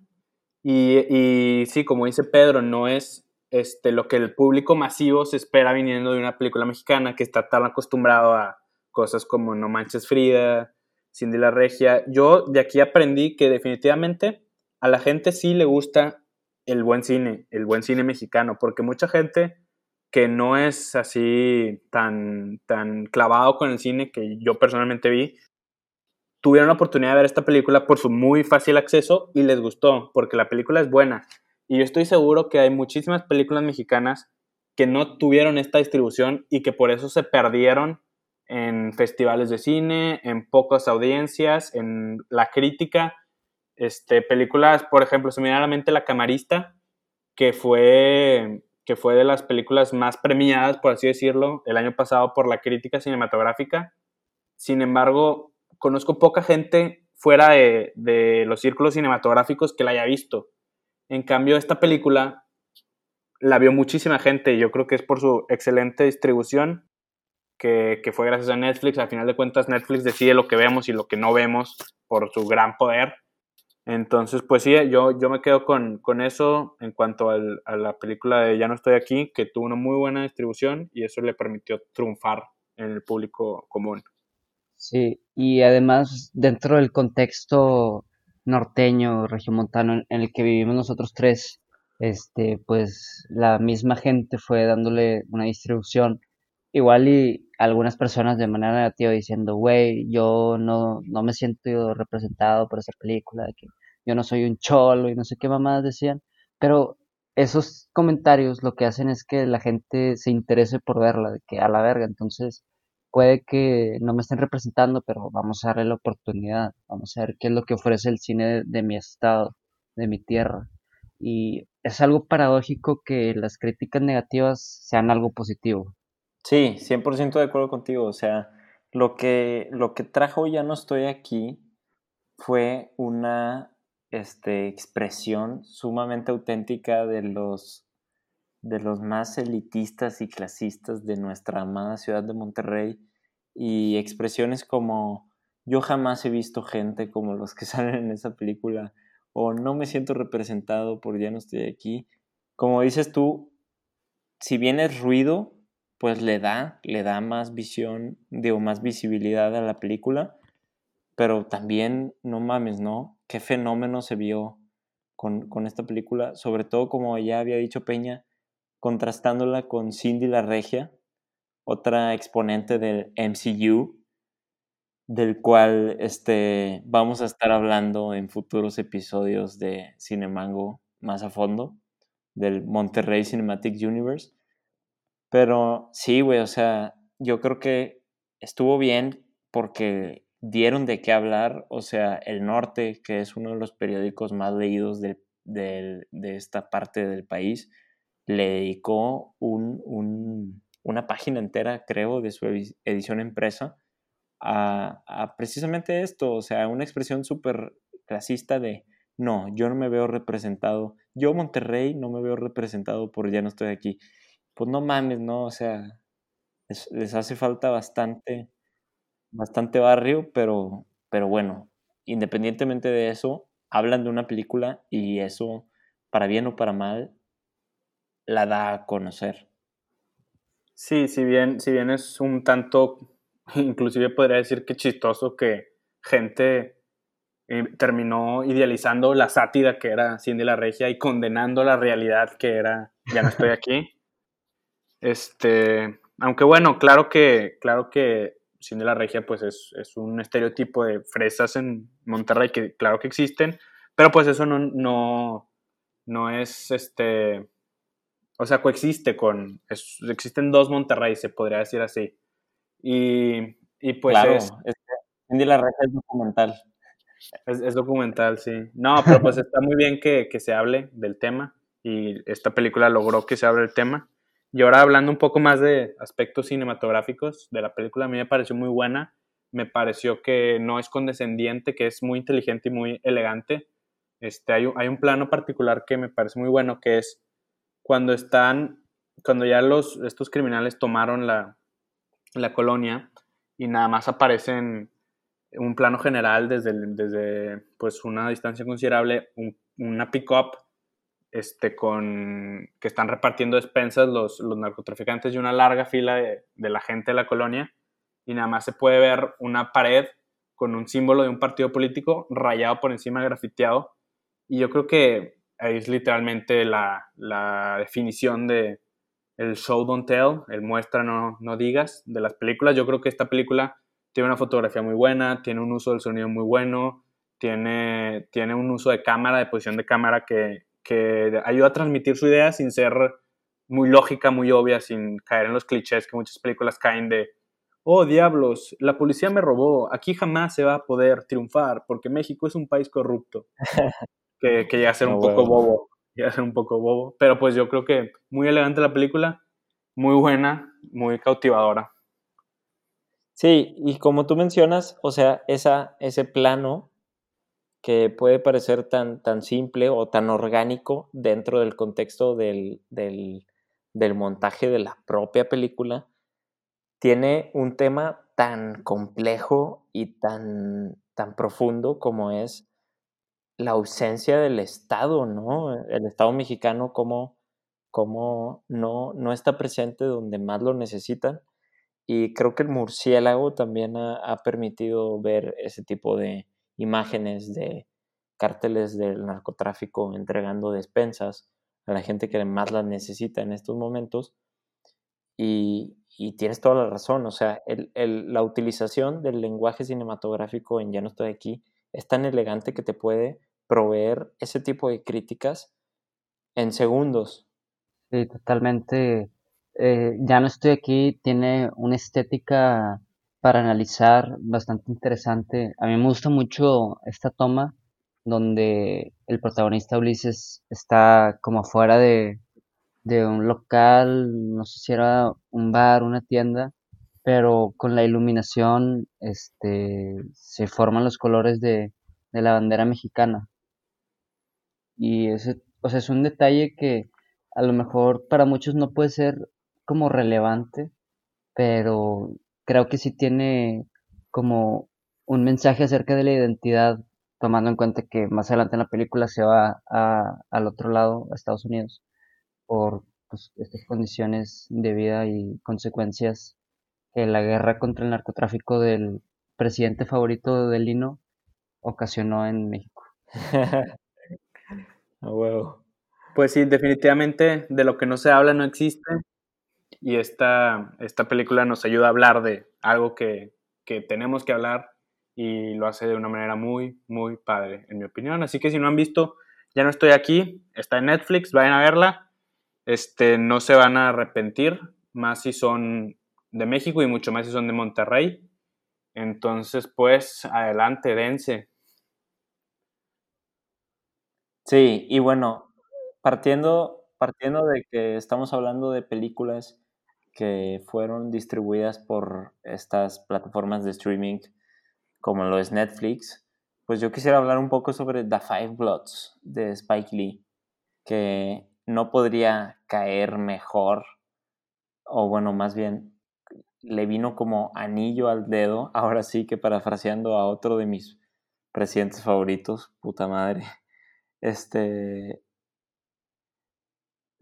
Speaker 3: y, y sí, como dice Pedro, no es este, lo que el público masivo se espera viniendo de una película mexicana que está tan acostumbrado a cosas como No Manches Frida, Cindy la Regia. Yo de aquí aprendí que definitivamente a la gente sí le gusta el buen cine, el buen cine mexicano, porque mucha gente que no es así tan, tan clavado con el cine que yo personalmente vi, tuvieron la oportunidad de ver esta película por su muy fácil acceso y les gustó, porque la película es buena. Y yo estoy seguro que hay muchísimas películas mexicanas que no tuvieron esta distribución y que por eso se perdieron en festivales de cine, en pocas audiencias, en la crítica. Este, películas, por ejemplo, se La Camarista, que fue, que fue de las películas más premiadas, por así decirlo, el año pasado por la crítica cinematográfica. Sin embargo, conozco poca gente fuera de, los círculos cinematográficos que la haya visto. En cambio, esta película la vio muchísima gente y yo creo que es por su excelente distribución, que, que, fue gracias a Netflix. Al final de cuentas, Netflix decide lo que vemos y lo que no vemos por su gran poder. Entonces, pues sí, yo, yo me quedo con, con eso en cuanto al, a la película de Ya no estoy aquí, que tuvo una muy buena distribución y eso le permitió triunfar en el público común.
Speaker 2: Sí, y además dentro del contexto norteño, regiomontano en el que vivimos nosotros tres, este, pues la misma gente fue dándole una distribución. Igual y algunas personas de manera negativa diciendo, güey, yo no, no me siento representado por esa película, que yo no soy un cholo y no sé qué mamadas decían, pero esos comentarios lo que hacen es que la gente se interese por verla, de que a la verga, entonces puede que no me estén representando, pero vamos a darle la oportunidad, vamos a ver qué es lo que ofrece el cine de, de mi estado, de mi tierra. Y es algo paradójico que las críticas negativas sean algo positivo.
Speaker 1: Sí, 100% de acuerdo contigo. O sea, lo que, lo que trajo Ya no estoy aquí fue una este, expresión sumamente auténtica de los, de los más elitistas y clasistas de nuestra amada ciudad de Monterrey y expresiones como yo jamás he visto gente como los que salen en esa película o no me siento representado por ya no estoy aquí. Como dices tú, si bien es ruido, pues le da, le da más visión, digo, más visibilidad a la película, pero también, no mames, ¿no? Qué fenómeno se vio con, con esta película, sobre todo como ya había dicho Peña, contrastándola con Cindy la Regia, otra exponente del MCU, del cual este, vamos a estar hablando en futuros episodios de Cinemango más a fondo, del Monterrey Cinematic Universe. Pero sí, güey, o sea, yo creo que estuvo bien porque dieron de qué hablar, o sea, El Norte, que es uno de los periódicos más leídos de esta parte del país, le dedicó una página entera, creo, de su edición impresa a, precisamente esto, o sea, una expresión súper clasista de, no, yo no me veo representado, yo Monterrey no me veo representado por ya no estoy aquí. Pues no mames, ¿no? O sea, les, hace falta bastante, bastante barrio, pero, pero bueno, independientemente de eso, hablan de una película y eso, para bien o para mal, la da a conocer.
Speaker 3: Sí, si bien, si bien es un tanto inclusive podría decir que chistoso que gente eh, terminó idealizando la sátira que era Cindy la Regia y condenando la realidad que era Ya no estoy aquí. Este, aunque bueno, claro que, claro que Cindy la Regia pues es, un estereotipo de fresas en Monterrey que claro que existen, pero pues eso no, no, no es este, o sea, coexiste con, existen dos Monterrey, se podría decir así. Y, y pues
Speaker 1: claro, es... Cindy la Reja es documental.
Speaker 3: Es, documental, sí. No, pero pues está muy bien que, que, se hable del tema y esta película logró que se hable el tema. Y ahora hablando un poco más de aspectos cinematográficos de la película, a mí me pareció muy buena. Me pareció que no es condescendiente, que es muy inteligente y muy elegante. Este, hay, hay un plano particular que me parece muy bueno, que es cuando están, cuando ya los, estos criminales tomaron la, la colonia y nada más aparecen un plano general desde, desde pues una distancia considerable, una pick-up este, con, que están repartiendo despensas los, los narcotraficantes y una larga fila de, de, la gente de la colonia y nada más se puede ver una pared con un símbolo de un partido político rayado por encima, grafiteado. Y yo creo que es literalmente la, la definición de, el show don't tell, el muestra no, no digas de las películas. Yo creo que esta película tiene una fotografía muy buena, tiene un uso del sonido muy bueno, tiene, tiene un uso de cámara, de posición de cámara que, que ayuda a transmitir su idea sin ser muy lógica, muy obvia, sin caer en los clichés que muchas películas caen de, oh diablos, la policía me robó, aquí jamás se va a poder triunfar porque México es un país corrupto, que, que llega a ser un poco bobo y a ser un poco bobo. Pero pues yo creo que muy elegante la película, muy buena, muy cautivadora.
Speaker 1: Sí, y como tú mencionas, o sea, esa, ese plano que puede parecer tan, tan simple o tan orgánico dentro del contexto del, del, montaje de la propia película, tiene un tema tan complejo y tan, tan profundo como es la ausencia del Estado, ¿no? El Estado mexicano como, no, no está presente donde más lo necesitan. Y creo que el murciélago también ha, permitido ver ese tipo de imágenes de cárteles del narcotráfico entregando despensas a la gente que más las necesita en estos momentos. Y, tienes toda la razón, o sea, la utilización del lenguaje cinematográfico en Ya no estoy aquí es tan elegante que te puede proveer ese tipo de críticas en segundos.
Speaker 2: Sí, totalmente. Eh, ya no estoy aquí, tiene una estética para analizar bastante interesante. A mí me gusta mucho esta toma donde el protagonista Ulises está como afuera de, de un local, no sé si era un bar, una tienda, pero con la iluminación este, se forman los colores de, de la bandera mexicana. Y ese, o sea, es un detalle que a lo mejor para muchos no puede ser como relevante, pero creo que sí tiene como un mensaje acerca de la identidad, tomando en cuenta que más adelante en la película se va a, al otro lado, a Estados Unidos, por pues, estas condiciones de vida y consecuencias que la guerra contra el narcotráfico del presidente favorito de Lino ocasionó en México.
Speaker 3: Pues sí, definitivamente de lo que no se habla no existe. Y esta, esta película nos ayuda a hablar de algo que, tenemos que hablar y lo hace de una manera muy, muy padre, en mi opinión. Así que si no han visto, ya no estoy aquí, está en Netflix, vayan a verla. Este, no se van a arrepentir, más si son de México y mucho más si son de Monterrey. Entonces, pues, adelante, dense.
Speaker 1: Sí, y bueno, partiendo, partiendo de que estamos hablando de películas que fueron distribuidas por estas plataformas de streaming como lo es Netflix, pues yo quisiera hablar un poco sobre The Five Bloods de Spike Lee, que no podría caer mejor, o bueno, más bien le vino como anillo al dedo, ahora sí que parafraseando a otro de mis presidentes favoritos, puta madre, este,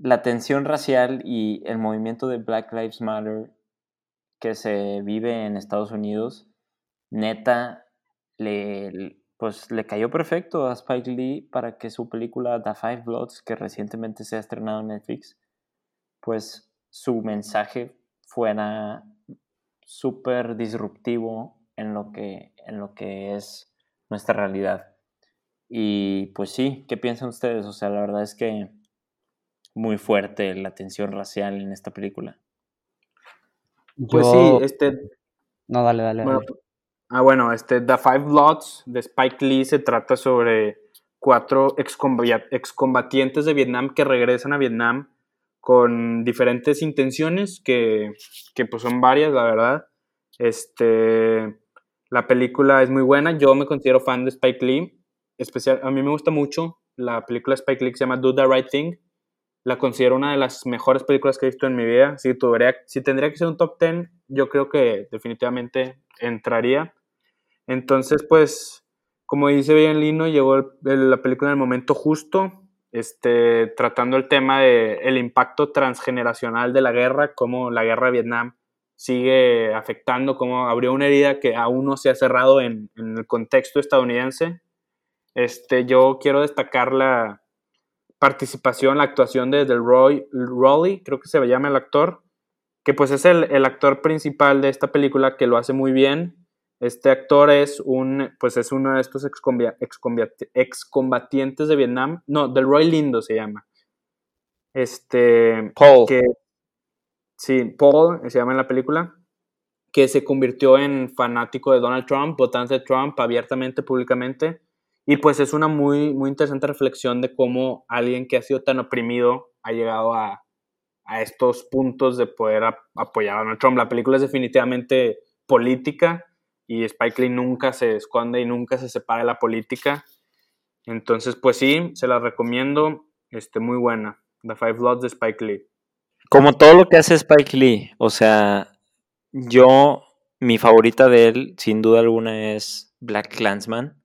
Speaker 1: la tensión racial y el movimiento de Black Lives Matter que se vive en Estados Unidos, neta, le, pues le cayó perfecto a Spike Lee para que su película The Five Bloods, que recientemente se ha estrenado en Netflix, pues su mensaje fuera súper disruptivo en lo, que, en lo que es nuestra realidad. Y pues sí, ¿qué piensan ustedes? O sea, la verdad es que muy fuerte la tensión racial en esta película.
Speaker 3: Pues sí, este...
Speaker 2: No, dale, dale. dale.
Speaker 3: ah, bueno, este The Five Bloods de Spike Lee se trata sobre cuatro excombatientes de Vietnam que regresan a Vietnam con diferentes intenciones, que, que pues son varias, la verdad. Este, la película es muy buena, yo me considero fan de Spike Lee, especial, a mí me gusta mucho la película de Spike Lee que se llama Do the Right Thing, la considero una de las mejores películas que he visto en mi vida. Si, tuviera, si tendría que ser un top 10, yo creo que definitivamente entraría. Entonces, pues, como dice bien Lino, llegó la película en el momento justo, este, tratando el tema del el impacto transgeneracional de la guerra, cómo la guerra de Vietnam sigue afectando, cómo abrió una herida que aún no se ha cerrado en, en el contexto estadounidense. Este, yo quiero destacar la, participación, la actuación de Delroy Rowley, creo que se llama el actor, que pues es el, actor principal de esta película que lo hace muy bien. Este actor es un, pues es uno de estos excombatientes de Vietnam. No, Delroy Lindo se llama. Este.
Speaker 1: Paul.
Speaker 3: Que, sí, Paul se llama en la película. Que se convirtió en fanático de Donald Trump, votante de Trump abiertamente, públicamente y pues es una muy, muy interesante reflexión de cómo alguien que ha sido tan oprimido ha llegado a, a estos puntos de poder apoyar a Donald Trump. La película es definitivamente política y Spike Lee nunca se esconde y nunca se separa de la política. Entonces, pues sí, se la recomiendo. Este, muy buena. The Five Bloods de Spike Lee.
Speaker 1: Como todo lo que hace Spike Lee, o sea, yo, mi favorita de él, sin duda alguna, es Black Clansman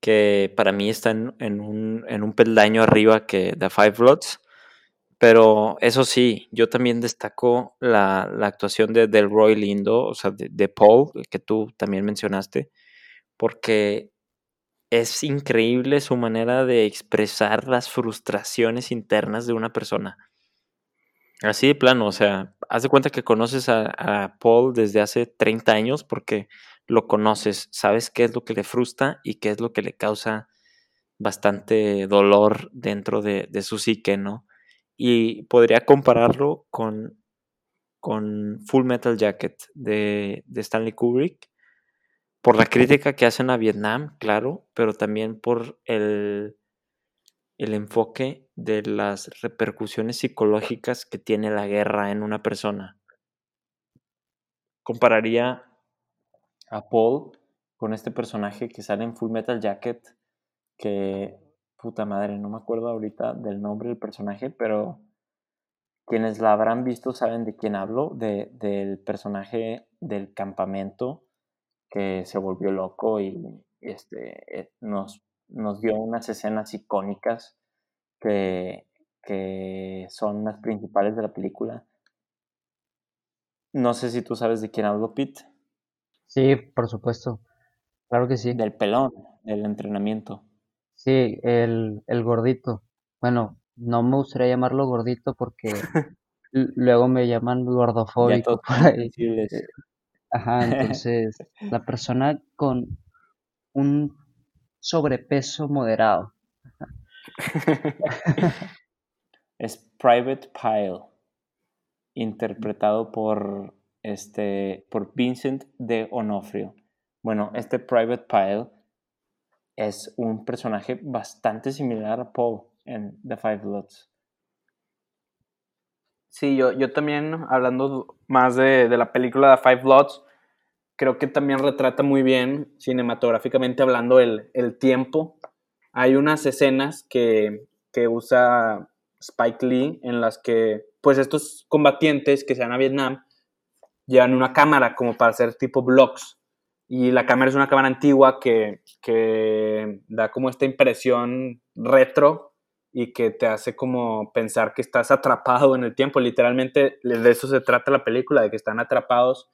Speaker 1: que para mí está en, un, en un peldaño arriba que The Five Bloods. Pero eso sí, yo también destaco la, actuación de Delroy Lindo, o sea, de, Paul, que tú también mencionaste, porque es increíble su manera de expresar las frustraciones internas de una persona. Así de plano, o sea, haz de cuenta que conoces a, a Paul desde hace 30 años porque lo conoces, sabes qué es lo que le frustra y qué es lo que le causa bastante dolor dentro de, su psique, ¿no? Y podría compararlo con, con Full Metal Jacket de, de Stanley Kubrick, por la crítica que hacen a Vietnam, claro, pero también por el, el enfoque de las repercusiones psicológicas que tiene la guerra en una persona. Compararía a Paul con este personaje que sale en Full Metal Jacket, que puta madre, no me acuerdo ahorita del nombre del personaje, pero quienes la habrán visto saben de quién hablo, de, del personaje del campamento que se volvió loco y este, eh, nos, nos dio unas escenas icónicas que, que son las principales de la película. No sé si tú sabes de quién hablo, Pete.
Speaker 2: Sí, por supuesto. Claro que sí.
Speaker 1: Del pelón, del entrenamiento.
Speaker 2: Sí, el, el gordito. Bueno, no me gustaría llamarlo gordito porque luego me llaman gordofóbico por ahí. Ajá, entonces la persona con un sobrepeso moderado.
Speaker 1: es Private Pile, interpretado por, este, por Vincent de Onofrio. Bueno, este Private Pile es un personaje bastante similar a Paul en The Five Bloods.
Speaker 3: Sí, yo, yo también, hablando más de, de la película The Five Bloods, creo que también retrata muy bien, cinematográficamente hablando, el, el tiempo. Hay unas escenas que, que, usa Spike Lee en las que, pues, estos combatientes que se van a Vietnam llevan una cámara como para hacer tipo vlogs. Y la cámara es una cámara antigua que, que da como esta impresión retro y que te hace como pensar que estás atrapado en el tiempo. Literalmente de eso se trata la película, de que están atrapados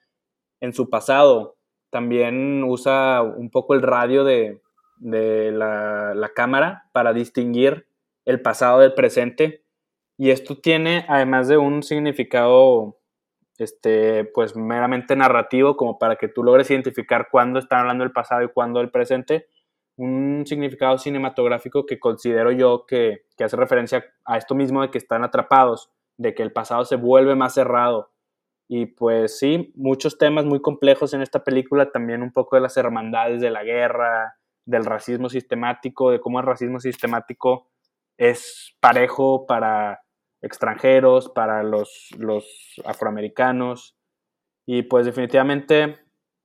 Speaker 3: en su pasado. También usa un poco el radio de, la, cámara para distinguir el pasado del presente. Y esto tiene, además de un significado este, pues meramente narrativo, como para que tú logres identificar cuándo están hablando del pasado y cuándo del presente, un significado cinematográfico que considero yo que, que, hace referencia a esto mismo de que están atrapados, de que el pasado se vuelve más cerrado. Y pues sí, muchos temas muy complejos en esta película, también un poco de las hermandades de la guerra, del racismo sistemático, de cómo el racismo sistemático es parejo para extranjeros, para los, los afroamericanos. Y pues definitivamente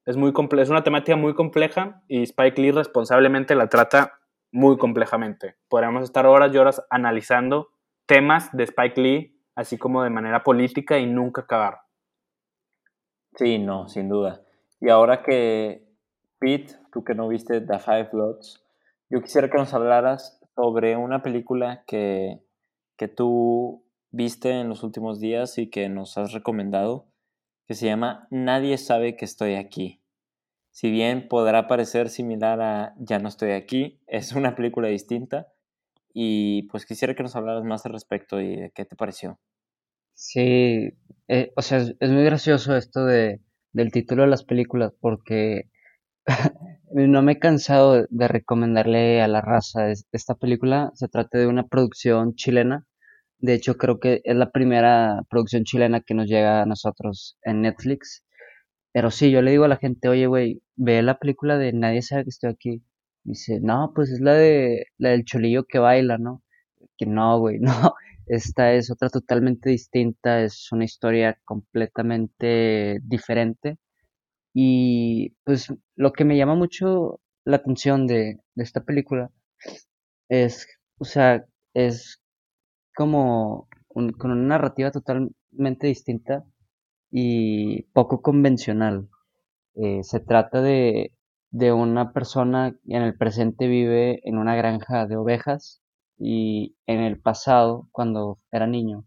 Speaker 3: es, muy es una temática muy compleja y Spike Lee responsablemente la trata muy complejamente. Podríamos estar horas y horas analizando temas de Spike Lee, así como de manera política y nunca acabar.
Speaker 1: Sí, no, sin duda. Y ahora que, Pete, tú que no viste The Five Bloods, yo quisiera que nos hablaras sobre una película que, que tú viste en los últimos días y que nos has recomendado, que se llama Nadie sabe que estoy aquí. Si bien podrá parecer similar a Ya no estoy aquí, es una película distinta y pues quisiera que nos hablaras más al respecto y de qué te pareció.
Speaker 2: Sí, eh, o sea, es, muy gracioso esto de, del título de las películas porque no me he cansado de recomendarle a la raza. Esta película se trata de una producción chilena. De hecho, creo que es la primera producción chilena que nos llega a nosotros en Netflix. Pero sí, yo le digo a la gente, oye, güey, ve la película de Nadie sabe que estoy aquí. dice, no, pues es la de la del cholillo que baila, ¿no? Que no, güey, no. Esta es otra totalmente distinta, es una historia completamente diferente. Y pues lo que me llama mucho la atención de, esta película es, o sea, es como con una narrativa totalmente distinta y poco convencional. Eh, se trata de, de una persona que en el presente vive en una granja de ovejas y en el pasado, cuando era niño,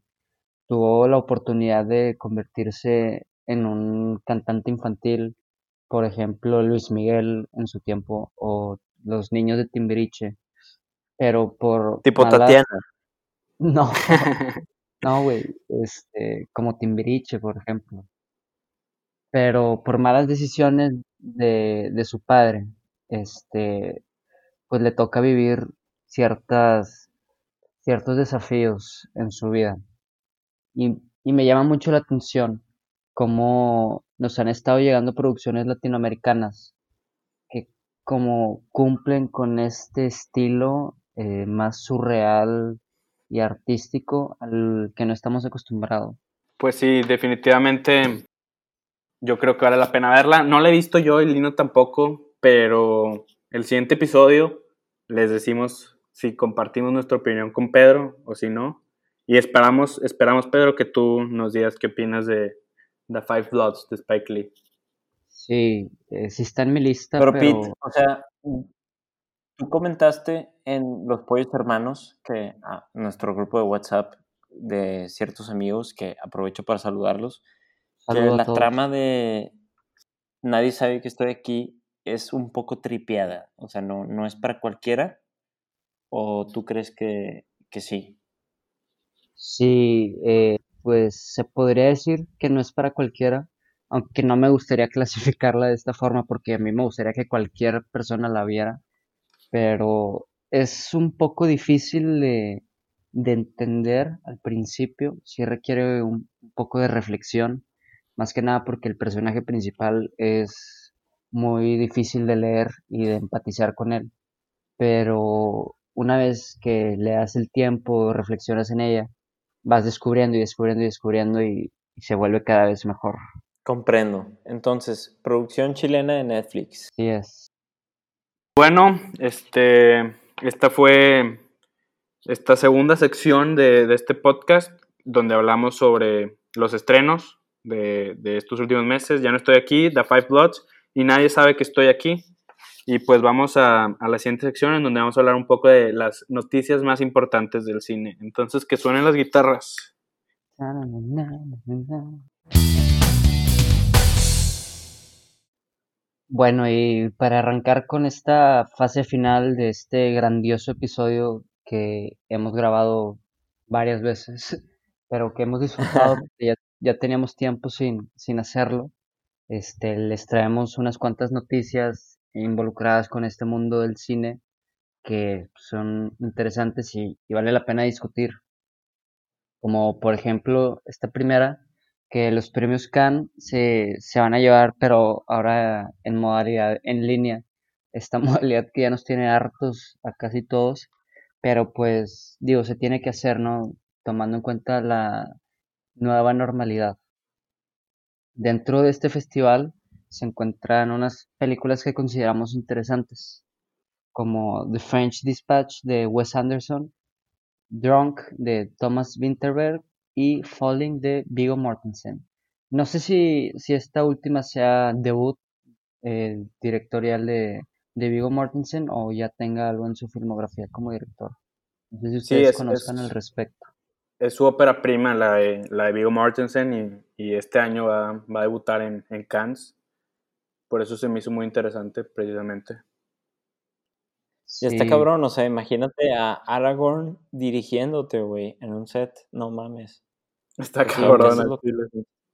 Speaker 2: tuvo la oportunidad de convertirse en un cantante infantil, por ejemplo, Luis Miguel en su tiempo, o los niños de Timbiriche, pero por...
Speaker 3: Tipo Tatiana.
Speaker 2: No, no, güey, este, como Timbiriche, por ejemplo. Pero por malas decisiones de, de su padre, este, pues le toca vivir ciertas, ciertos desafíos en su vida. Y, y me llama mucho la atención cómo nos han estado llegando producciones latinoamericanas que como cumplen con este estilo eh, más surreal y artístico al que no estamos acostumbrados.
Speaker 3: Pues sí, definitivamente yo creo que vale la pena verla. No la he visto yo y Lino tampoco, pero el siguiente episodio les decimos si compartimos nuestra opinión con Pedro o si no. Y esperamos, esperamos Pedro, que tú nos digas qué opinas de The Five Bloods de Spike Lee.
Speaker 2: Sí, eh, sí está en mi lista.
Speaker 1: Pero, Pete, o sea, tú comentaste en Los Pollos Hermanos, que ah, nuestro grupo de WhatsApp de ciertos amigos, que aprovecho para saludarlos, que la trama de Nadie sabe que estoy aquí es un poco tripeada, o sea, no, no es para cualquiera, ¿O tú crees que, sí?
Speaker 2: Sí, eh, pues se podría decir que no es para cualquiera, aunque no me gustaría clasificarla de esta forma porque a mí me gustaría que cualquier persona la viera, pero es un poco difícil de, de entender al principio, sí requiere un, poco de reflexión, más que nada porque el personaje principal es muy difícil de leer y de empatizar con él, pero una vez que le das el tiempo, reflexionas en ella, vas descubriendo y descubriendo y descubriendo y, se vuelve cada vez mejor.
Speaker 1: Comprendo. Entonces, producción chilena de Netflix.
Speaker 2: Sí es.
Speaker 3: Bueno, este, esta fue esta segunda sección de, este podcast donde hablamos sobre los estrenos de, estos últimos meses. Ya no estoy aquí, The Five Bloods, y nadie sabe que estoy aquí. Y pues vamos a, la siguiente sección en donde vamos a hablar un poco de las noticias más importantes del cine. Entonces, que suenen las guitarras.
Speaker 2: Bueno, y para arrancar con esta fase final de este grandioso episodio que hemos grabado varias veces, pero que hemos disfrutado ya, ya, teníamos tiempo sin, sin hacerlo. Este, les traemos unas cuantas noticias involucradas con este mundo del cine que son interesantes y, vale la pena discutir. Como por ejemplo esta primera, que los premios Cannes se, se van a llevar, pero ahora en modalidad en línea. Esta modalidad que ya nos tiene hartos a casi todos pero pues digo, se tiene que hacer, ¿no? Tomando en cuenta la nueva normalidad. Dentro de este festival se encuentran unas películas que consideramos interesantes, como The French Dispatch de Wes Anderson, Drunk de Thomas Winterberg y Falling de Viggo Mortensen. No sé si, si esta última sea debut eh, directorial de, de Viggo Mortensen o ya tenga algo en su filmografía como director. No sé si ustedes conozcan al respecto.
Speaker 3: Es su ópera prima, la de, la de Viggo Mortensen, y, este año va, a debutar en, en, Cannes. Por eso se me hizo muy interesante, precisamente.
Speaker 1: Sí. está cabrón, o sea, imagínate a Aragorn dirigiéndote, güey, en un set, no mames.
Speaker 3: Está cabrón.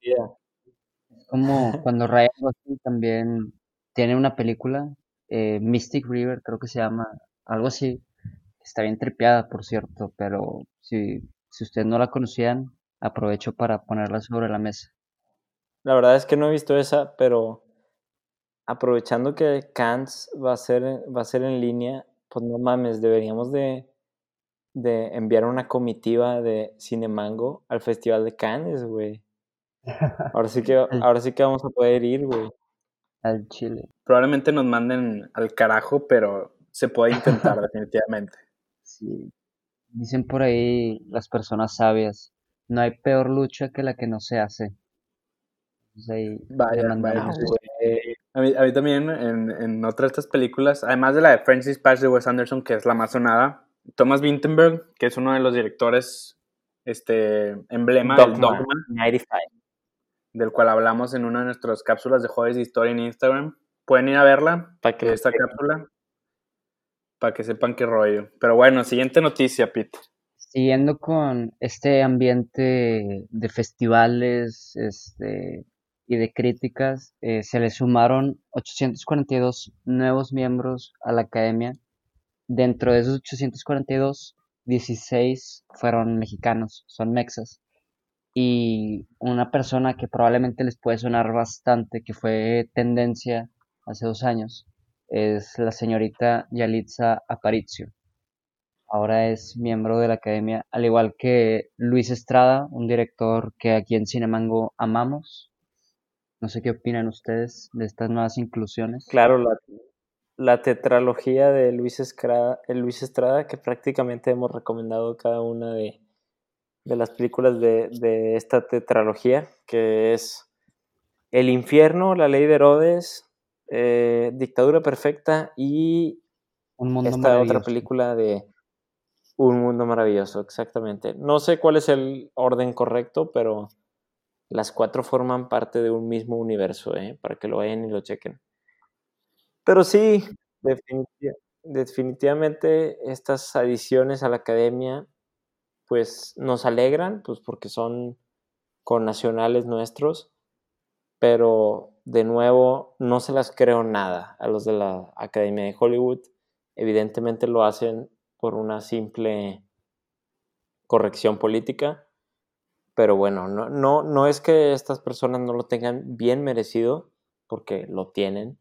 Speaker 2: Es como cuando Ryan Gosling también tiene una película eh, Mystic River, creo que se llama, algo así. Está bien tripeada, por cierto, pero si, si ustedes no la conocían, aprovecho para ponerla sobre la mesa.
Speaker 1: La verdad es que no he visto esa, pero aprovechando que Cannes va a ser, va a ser en línea, pues no mames, deberíamos de, de enviar una comitiva de Cinemango al Festival de Cannes, güey. Ahora sí que, ahora sí que vamos a poder ir, güey
Speaker 2: al Chile.
Speaker 3: Probablemente nos manden al carajo, pero se puede intentar definitivamente.
Speaker 2: Sí. Dicen por ahí las personas sabias, no hay peor lucha que la que no se hace.
Speaker 3: vaya, vaya. A mí, a mí, también en, en otra de estas películas, además de la de Francis Patch de Wes Anderson, que es la más sonada, Thomas Vinterberg, que es uno de los directores este, emblema del Dogma. 95 del cual hablamos en una de nuestras cápsulas de Jueves de Historia en Instagram. Pueden ir a verla, para que esta cápsula, para que sepan qué rollo. Pero bueno, siguiente noticia, Pete.
Speaker 2: Siguiendo con este ambiente de festivales este, y de críticas, eh, se le sumaron 842 nuevos miembros a la academia. Dentro de esos 842, 16 fueron mexicanos, son mexas y una persona que probablemente les puede sonar bastante, que fue tendencia hace dos años, es la señorita Yalitza Aparicio. Ahora es miembro de la academia, al igual que Luis Estrada, un director que aquí en Cinemango amamos. No sé qué opinan ustedes de estas nuevas inclusiones.
Speaker 1: Claro, la, la tetralogía de Luis Estrada, Luis Estrada, que prácticamente hemos recomendado cada una de, de las películas de, esta tetralogía, que es El infierno, La ley de Herodes, eh, Dictadura Perfecta y
Speaker 2: Un mundo
Speaker 1: esta otra película de Un mundo maravilloso, exactamente. No sé cuál es el orden correcto, pero las cuatro forman parte de un mismo universo, ¿eh? para que lo vayan y lo chequen. Pero sí, definitivamente estas adiciones a la academia pues nos alegran, pues porque son con nacionales nuestros, pero de nuevo no se las creo nada a los de la Academia de Hollywood. Evidentemente lo hacen por una simple corrección política, pero bueno, no, no, no es que estas personas no lo tengan bien merecido, porque lo tienen,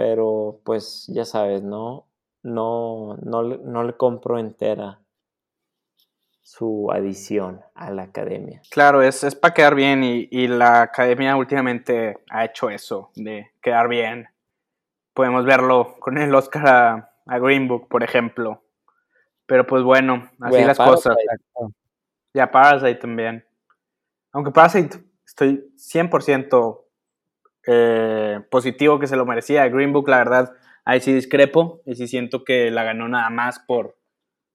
Speaker 1: pero pues ya sabes, ¿no? No, no, no le compro entera su adición a la academia.
Speaker 3: Claro, es, es para quedar bien y, y, la academia últimamente ha hecho eso, de quedar bien. Podemos verlo con el Oscar a, a Green Book, por ejemplo. Pero pues bueno, así las cosas. Y a Parasite también. Aunque Parasite estoy 100% eh, positivo que se lo merecía. Green Book, la verdad, ahí sí discrepo y sí siento que la ganó nada más por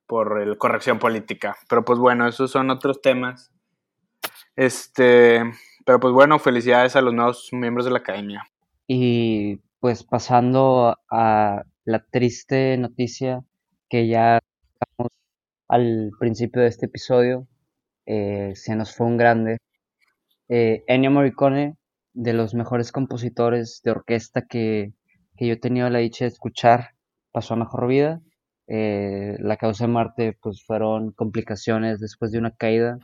Speaker 3: por el corrección política. Pero pues bueno, esos son otros temas. Este, pero pues bueno, felicidades a los nuevos miembros de la academia.
Speaker 2: Y pues pasando a la triste noticia que ya al principio de este episodio, eh, se nos fue un grande. Eh, Ennio Morricone, de los mejores compositores de orquesta que, que yo he tenido la dicha de escuchar, pasó a mejor vida eh, la causa de muerte pues fueron complicaciones después de una caída.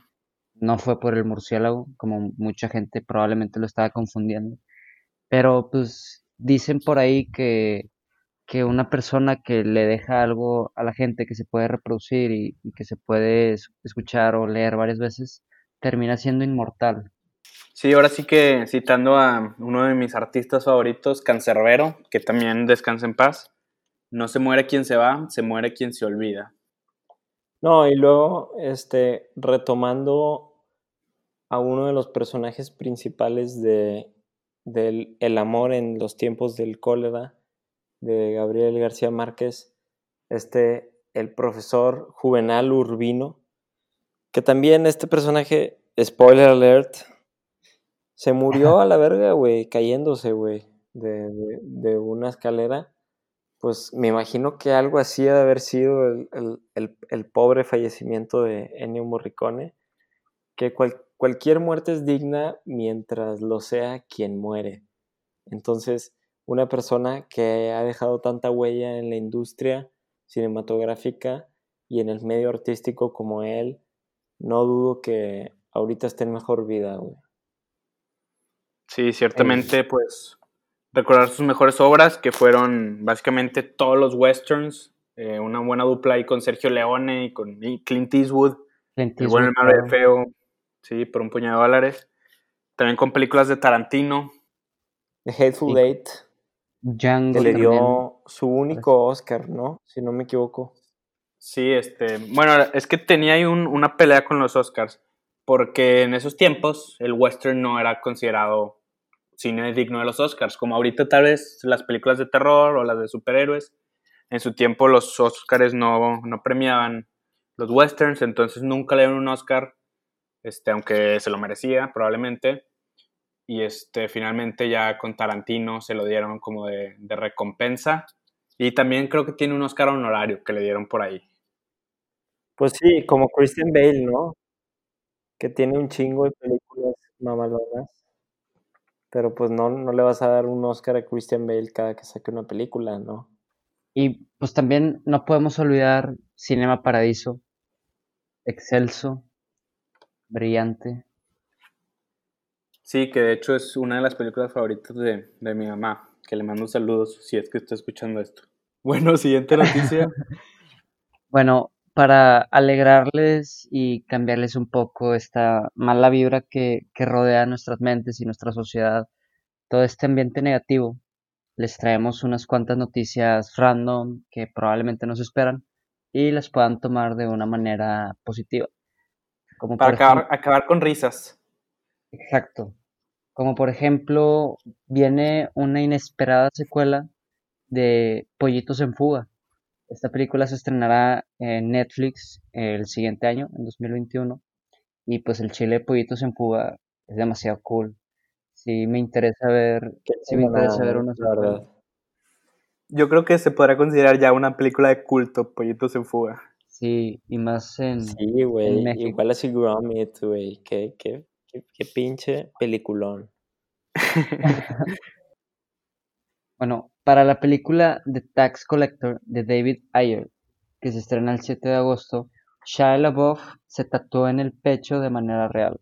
Speaker 2: No fue por el murciélago, como mucha gente probablemente lo estaba confundiendo. Pero pues dicen por ahí que, que una persona que le deja algo a la gente que se puede reproducir y, y que se puede escuchar o leer varias veces, termina siendo inmortal.
Speaker 3: Sí, ahora sí que citando a uno de mis artistas favoritos, Cancerbero, que también descansa en paz, no se muere quien se va, se muere quien se olvida.
Speaker 1: No, y luego, este, retomando a uno de los personajes principales de, del El amor en los tiempos del cólera, de Gabriel García Márquez, este, el profesor Juvenal Urbino, que también este personaje, spoiler alert, se murió a la verga, güey, cayéndose, güey, de, de, de una escalera pues me imagino que algo así ha de haber sido el, pobre fallecimiento de Ennio Morricone, que cualquier muerte es digna mientras lo sea quien muere. Entonces, una persona que ha dejado tanta huella en la industria cinematográfica y en el medio artístico como él, no dudo que ahorita esté en mejor vida, güey.
Speaker 3: Sí, ciertamente, pues recordar sus mejores obras, que fueron básicamente todos los westerns, eh, una buena dupla ahí con Sergio Leone y con Clint Eastwood, Clint Eastwood el bueno, el malo feo, sí, por un puñado de dólares. También con películas de Tarantino.
Speaker 1: The Hateful Eight. Django que le dio su único Oscar, ¿no? Si no me equivoco.
Speaker 3: Sí, este, bueno, es que tenía ahí una pelea con los Oscars, porque en esos tiempos el western no era considerado cine digno de los Oscars, como ahorita tal vez las películas de terror o las de superhéroes. En su tiempo los Oscars no, no premiaban los westerns, entonces nunca le dieron un Oscar, este, aunque se lo merecía probablemente. Y este, finalmente ya con Tarantino se lo dieron como de, de recompensa. Y también creo que tiene un Oscar honorario que le dieron por ahí.
Speaker 1: Pues sí, como Christian Bale, ¿no? Que tiene un chingo de películas mamalonas pero pues no, no le vas a dar un Oscar a Christian Bale cada que saque una película, ¿no?
Speaker 2: Y pues también no podemos olvidar Cinema Paradiso, excelso, brillante.
Speaker 3: Sí, que de hecho es una de las películas favoritas de, de mi mamá, que le mando saludos si es que está escuchando esto. Bueno, siguiente noticia.
Speaker 2: bueno, para alegrarles y cambiarles un poco esta mala vibra que, que rodea nuestras mentes y nuestra sociedad, todo este ambiente negativo, les traemos unas cuantas noticias random que probablemente nos esperan y las puedan tomar de una manera positiva.
Speaker 3: Como Para acabar, acabar con risas.
Speaker 2: Exacto. Como por ejemplo, viene una inesperada secuela de Pollitos en Fuga esta película se estrenará en Netflix el siguiente año, en 2021. Y pues el chile de pollitos en fuga es demasiado cool. Sí me interesa ver, sí me interesa ver una verdad.
Speaker 3: Yo creo que se podrá considerar ya una película de culto, Pollitos en Fuga.
Speaker 2: Sí, y más en.
Speaker 1: Sí, güey. Igual así Gromit, güey. Qué, qué, qué, qué pinche peliculón.
Speaker 2: bueno, para la película The Tax Collector de David Ayer, que se estrena el 7 de agosto, Shia LaBeouf se tatuó en el pecho de manera real.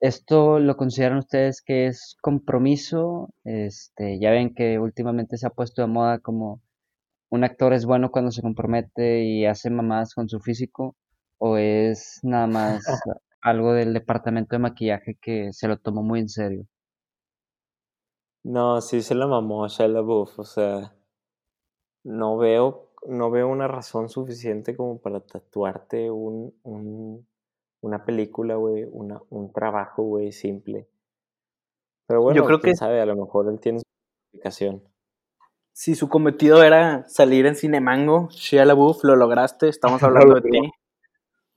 Speaker 2: ¿Esto lo consideran ustedes que es compromiso? Este, ya ven que últimamente se ha puesto de moda como un actor es bueno cuando se compromete y hace mamás con su físico, o es nada más algo del departamento de maquillaje que se lo tomó muy en serio.
Speaker 1: No, sí se la mamó Shia LaBeouf, o sea, no veo, no veo una razón suficiente como para tatuarte un, un una película, güey, una, un trabajo, güey, simple. Pero bueno,
Speaker 3: Yo creo
Speaker 1: quién
Speaker 3: que-
Speaker 1: sabe, a lo mejor él tiene su explicación.
Speaker 3: Si su cometido era salir en Cinemango, Shia LaBeouf, lo lograste, estamos
Speaker 1: Lo
Speaker 3: hablando de ti.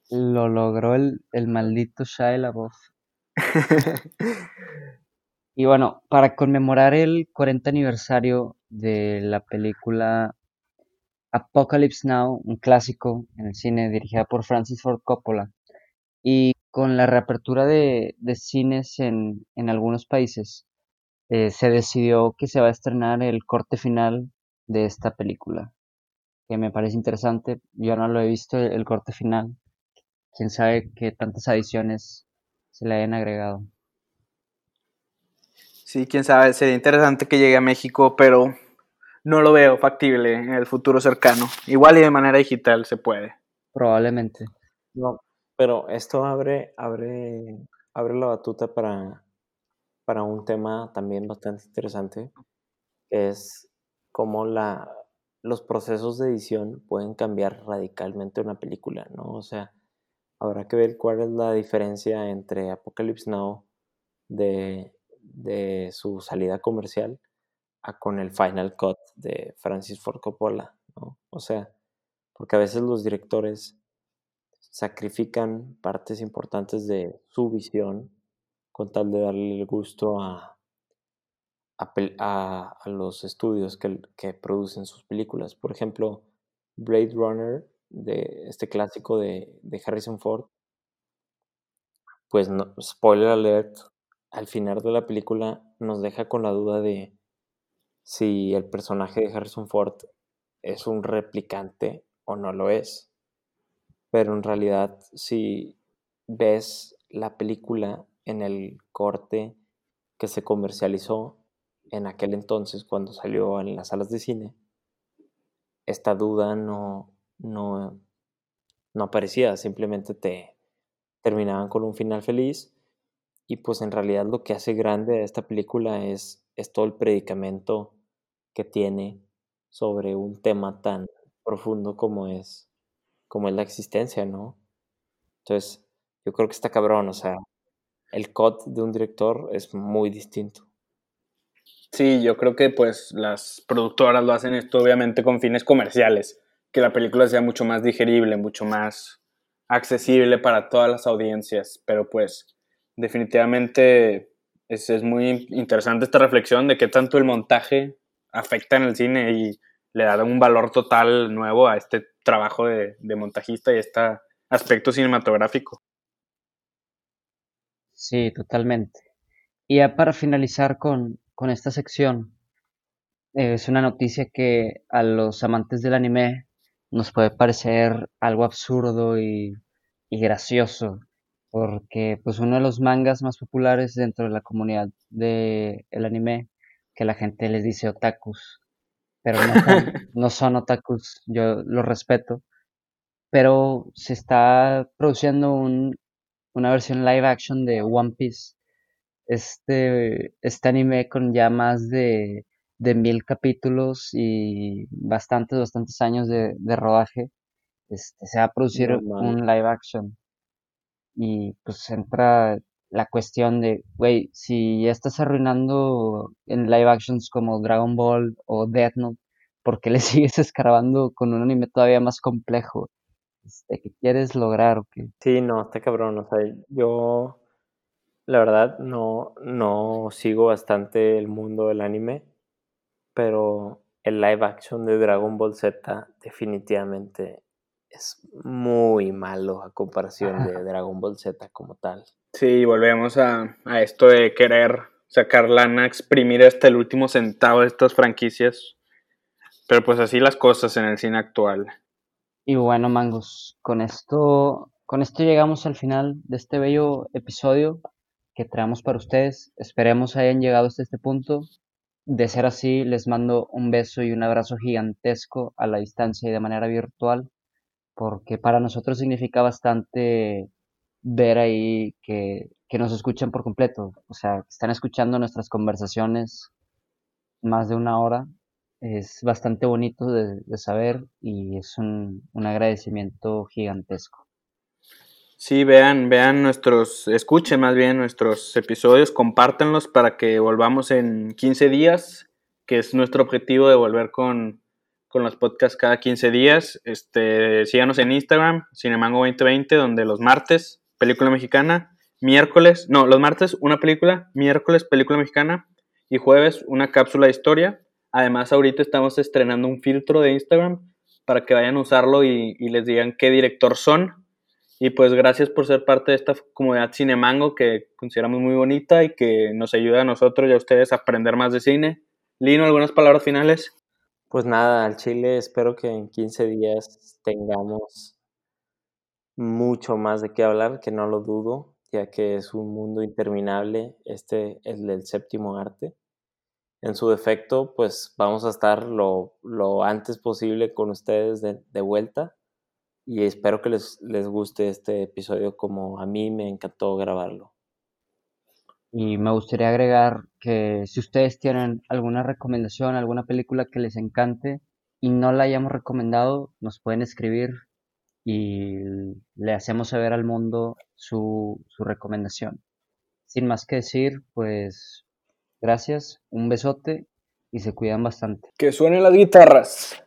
Speaker 2: Lo logró el, el maldito Shia LaBeouf. Y bueno, para conmemorar el 40 aniversario de la película Apocalypse Now, un clásico en el cine dirigida por Francis Ford Coppola, y con la reapertura de, cines en, algunos países, eh, se decidió que se va a estrenar el corte final de esta película, que me parece interesante. Yo no lo he visto el, el corte final. Quién sabe qué tantas adiciones se le hayan agregado.
Speaker 3: Sí, quién sabe, sería interesante que llegue a México, pero no lo veo factible en el futuro cercano. Igual y de manera digital se puede.
Speaker 2: Probablemente.
Speaker 1: No, pero esto abre, abre, abre la batuta para, para un tema también bastante interesante, que es cómo la, los procesos de edición pueden cambiar radicalmente una película, ¿no? O sea, habrá que ver cuál es la diferencia entre Apocalypse Now de, de su salida comercial a con el Final Cut de Francis Ford Coppola. O sea, porque a veces los directores sacrifican partes importantes de su visión con tal de darle el gusto a- a los estudios que, que producen sus películas. Por ejemplo, Blade Runner, de este clásico de, de Harrison Ford, pues no, spoiler alert, al final de la película nos deja con la duda de si el personaje de Harrison Ford es un replicante o no lo es. Pero en realidad, si ves la película en el corte que se comercializó en aquel entonces cuando salió en las salas de cine, esta duda no, no, no aparecía, simplemente te terminaban con un final feliz y pues en realidad lo que hace grande a esta película es, todo el predicamento que tiene sobre un tema tan profundo como es, como es la existencia, ¿no? Entonces, yo creo que está cabrón, o sea, el cut de un director es muy distinto.
Speaker 3: Sí, yo creo que pues las productoras lo hacen esto obviamente con fines comerciales, que la película sea mucho más digerible, mucho más accesible para todas las audiencias, pero pues definitivamente es, es muy interesante esta reflexión de qué tanto el montaje afecta en el cine y le da un valor total nuevo a este trabajo de, de montajista y este aspecto cinematográfico.
Speaker 2: Sí, totalmente. Y ya para finalizar con, con esta sección, eh, es una noticia que a los amantes del anime nos puede parecer algo absurdo y, y gracioso, porque pues uno de los mangas más populares dentro de la comunidad del anime, que la gente les dice otakus, pero no son, no son otakus, yo lo respeto, pero se está produciendo un, una versión live action de One Piece este, este anime con ya más de, de mil capítulos y bastantes, bastantes años de, de rodaje, este, se va a producir
Speaker 1: No
Speaker 2: un live action. Y pues entra la cuestión de, güey, si ya estás arruinando en live actions como Dragon Ball o Death Note, ¿por qué le sigues escarbando con un anime todavía más complejo? Este, ¿Qué quieres lograr? o qué?
Speaker 1: Sí, no, está cabrón, o sea, yo la verdad no, no sigo bastante el mundo del anime, pero el live action de Dragon Ball Z definitivamente es muy malo a comparación de Dragon Ball Z como tal.
Speaker 3: Sí, volvemos a, a esto de querer sacar lana, exprimir hasta el último centavo de estas franquicias. Pero pues así las cosas en el cine actual.
Speaker 2: Y bueno, mangos, con esto, con esto llegamos al final de este bello episodio que traemos para ustedes. Esperemos hayan llegado hasta este punto. De ser así, les mando un beso y un abrazo gigantesco a la distancia y de manera virtual, porque para nosotros significa bastante ver ahí que, que nos escuchan por completo. O sea, están escuchando nuestras conversaciones más de una hora. Es bastante bonito de, de saber y es un, un agradecimiento gigantesco.
Speaker 3: Sí, vean, vean nuestros, escuchen más bien nuestros episodios, compártanlos para que volvamos en 15 días, que es nuestro objetivo de volver con, con los podcasts cada 15 días. Este, síganos en Instagram, Cinemango2020, donde los martes, película mexicana, miércoles, no, los martes una película, miércoles película mexicana y jueves una cápsula de historia. Además, ahorita estamos estrenando un filtro de Instagram para que vayan a usarlo y, y les digan qué director son y pues gracias por ser parte de esta comunidad Cinemango que consideramos muy bonita y que nos ayuda a nosotros y a ustedes a aprender más de cine. Lino, ¿algunas palabras finales?
Speaker 1: Pues nada, al Chile espero que en 15 días tengamos mucho más de qué hablar, que no lo dudo, ya que es un mundo interminable, este el del séptimo arte. En su defecto, pues vamos a estar lo, lo antes posible con ustedes de, de vuelta y espero que les, les guste este episodio como a mí me encantó grabarlo.
Speaker 2: Y me gustaría agregar que si ustedes tienen alguna recomendación, alguna película que les encante y no la hayamos recomendado, nos pueden escribir y le hacemos saber al mundo su, su recomendación. Sin más que decir, pues gracias, un besote y se cuidan bastante.
Speaker 3: Que suenen las guitarras.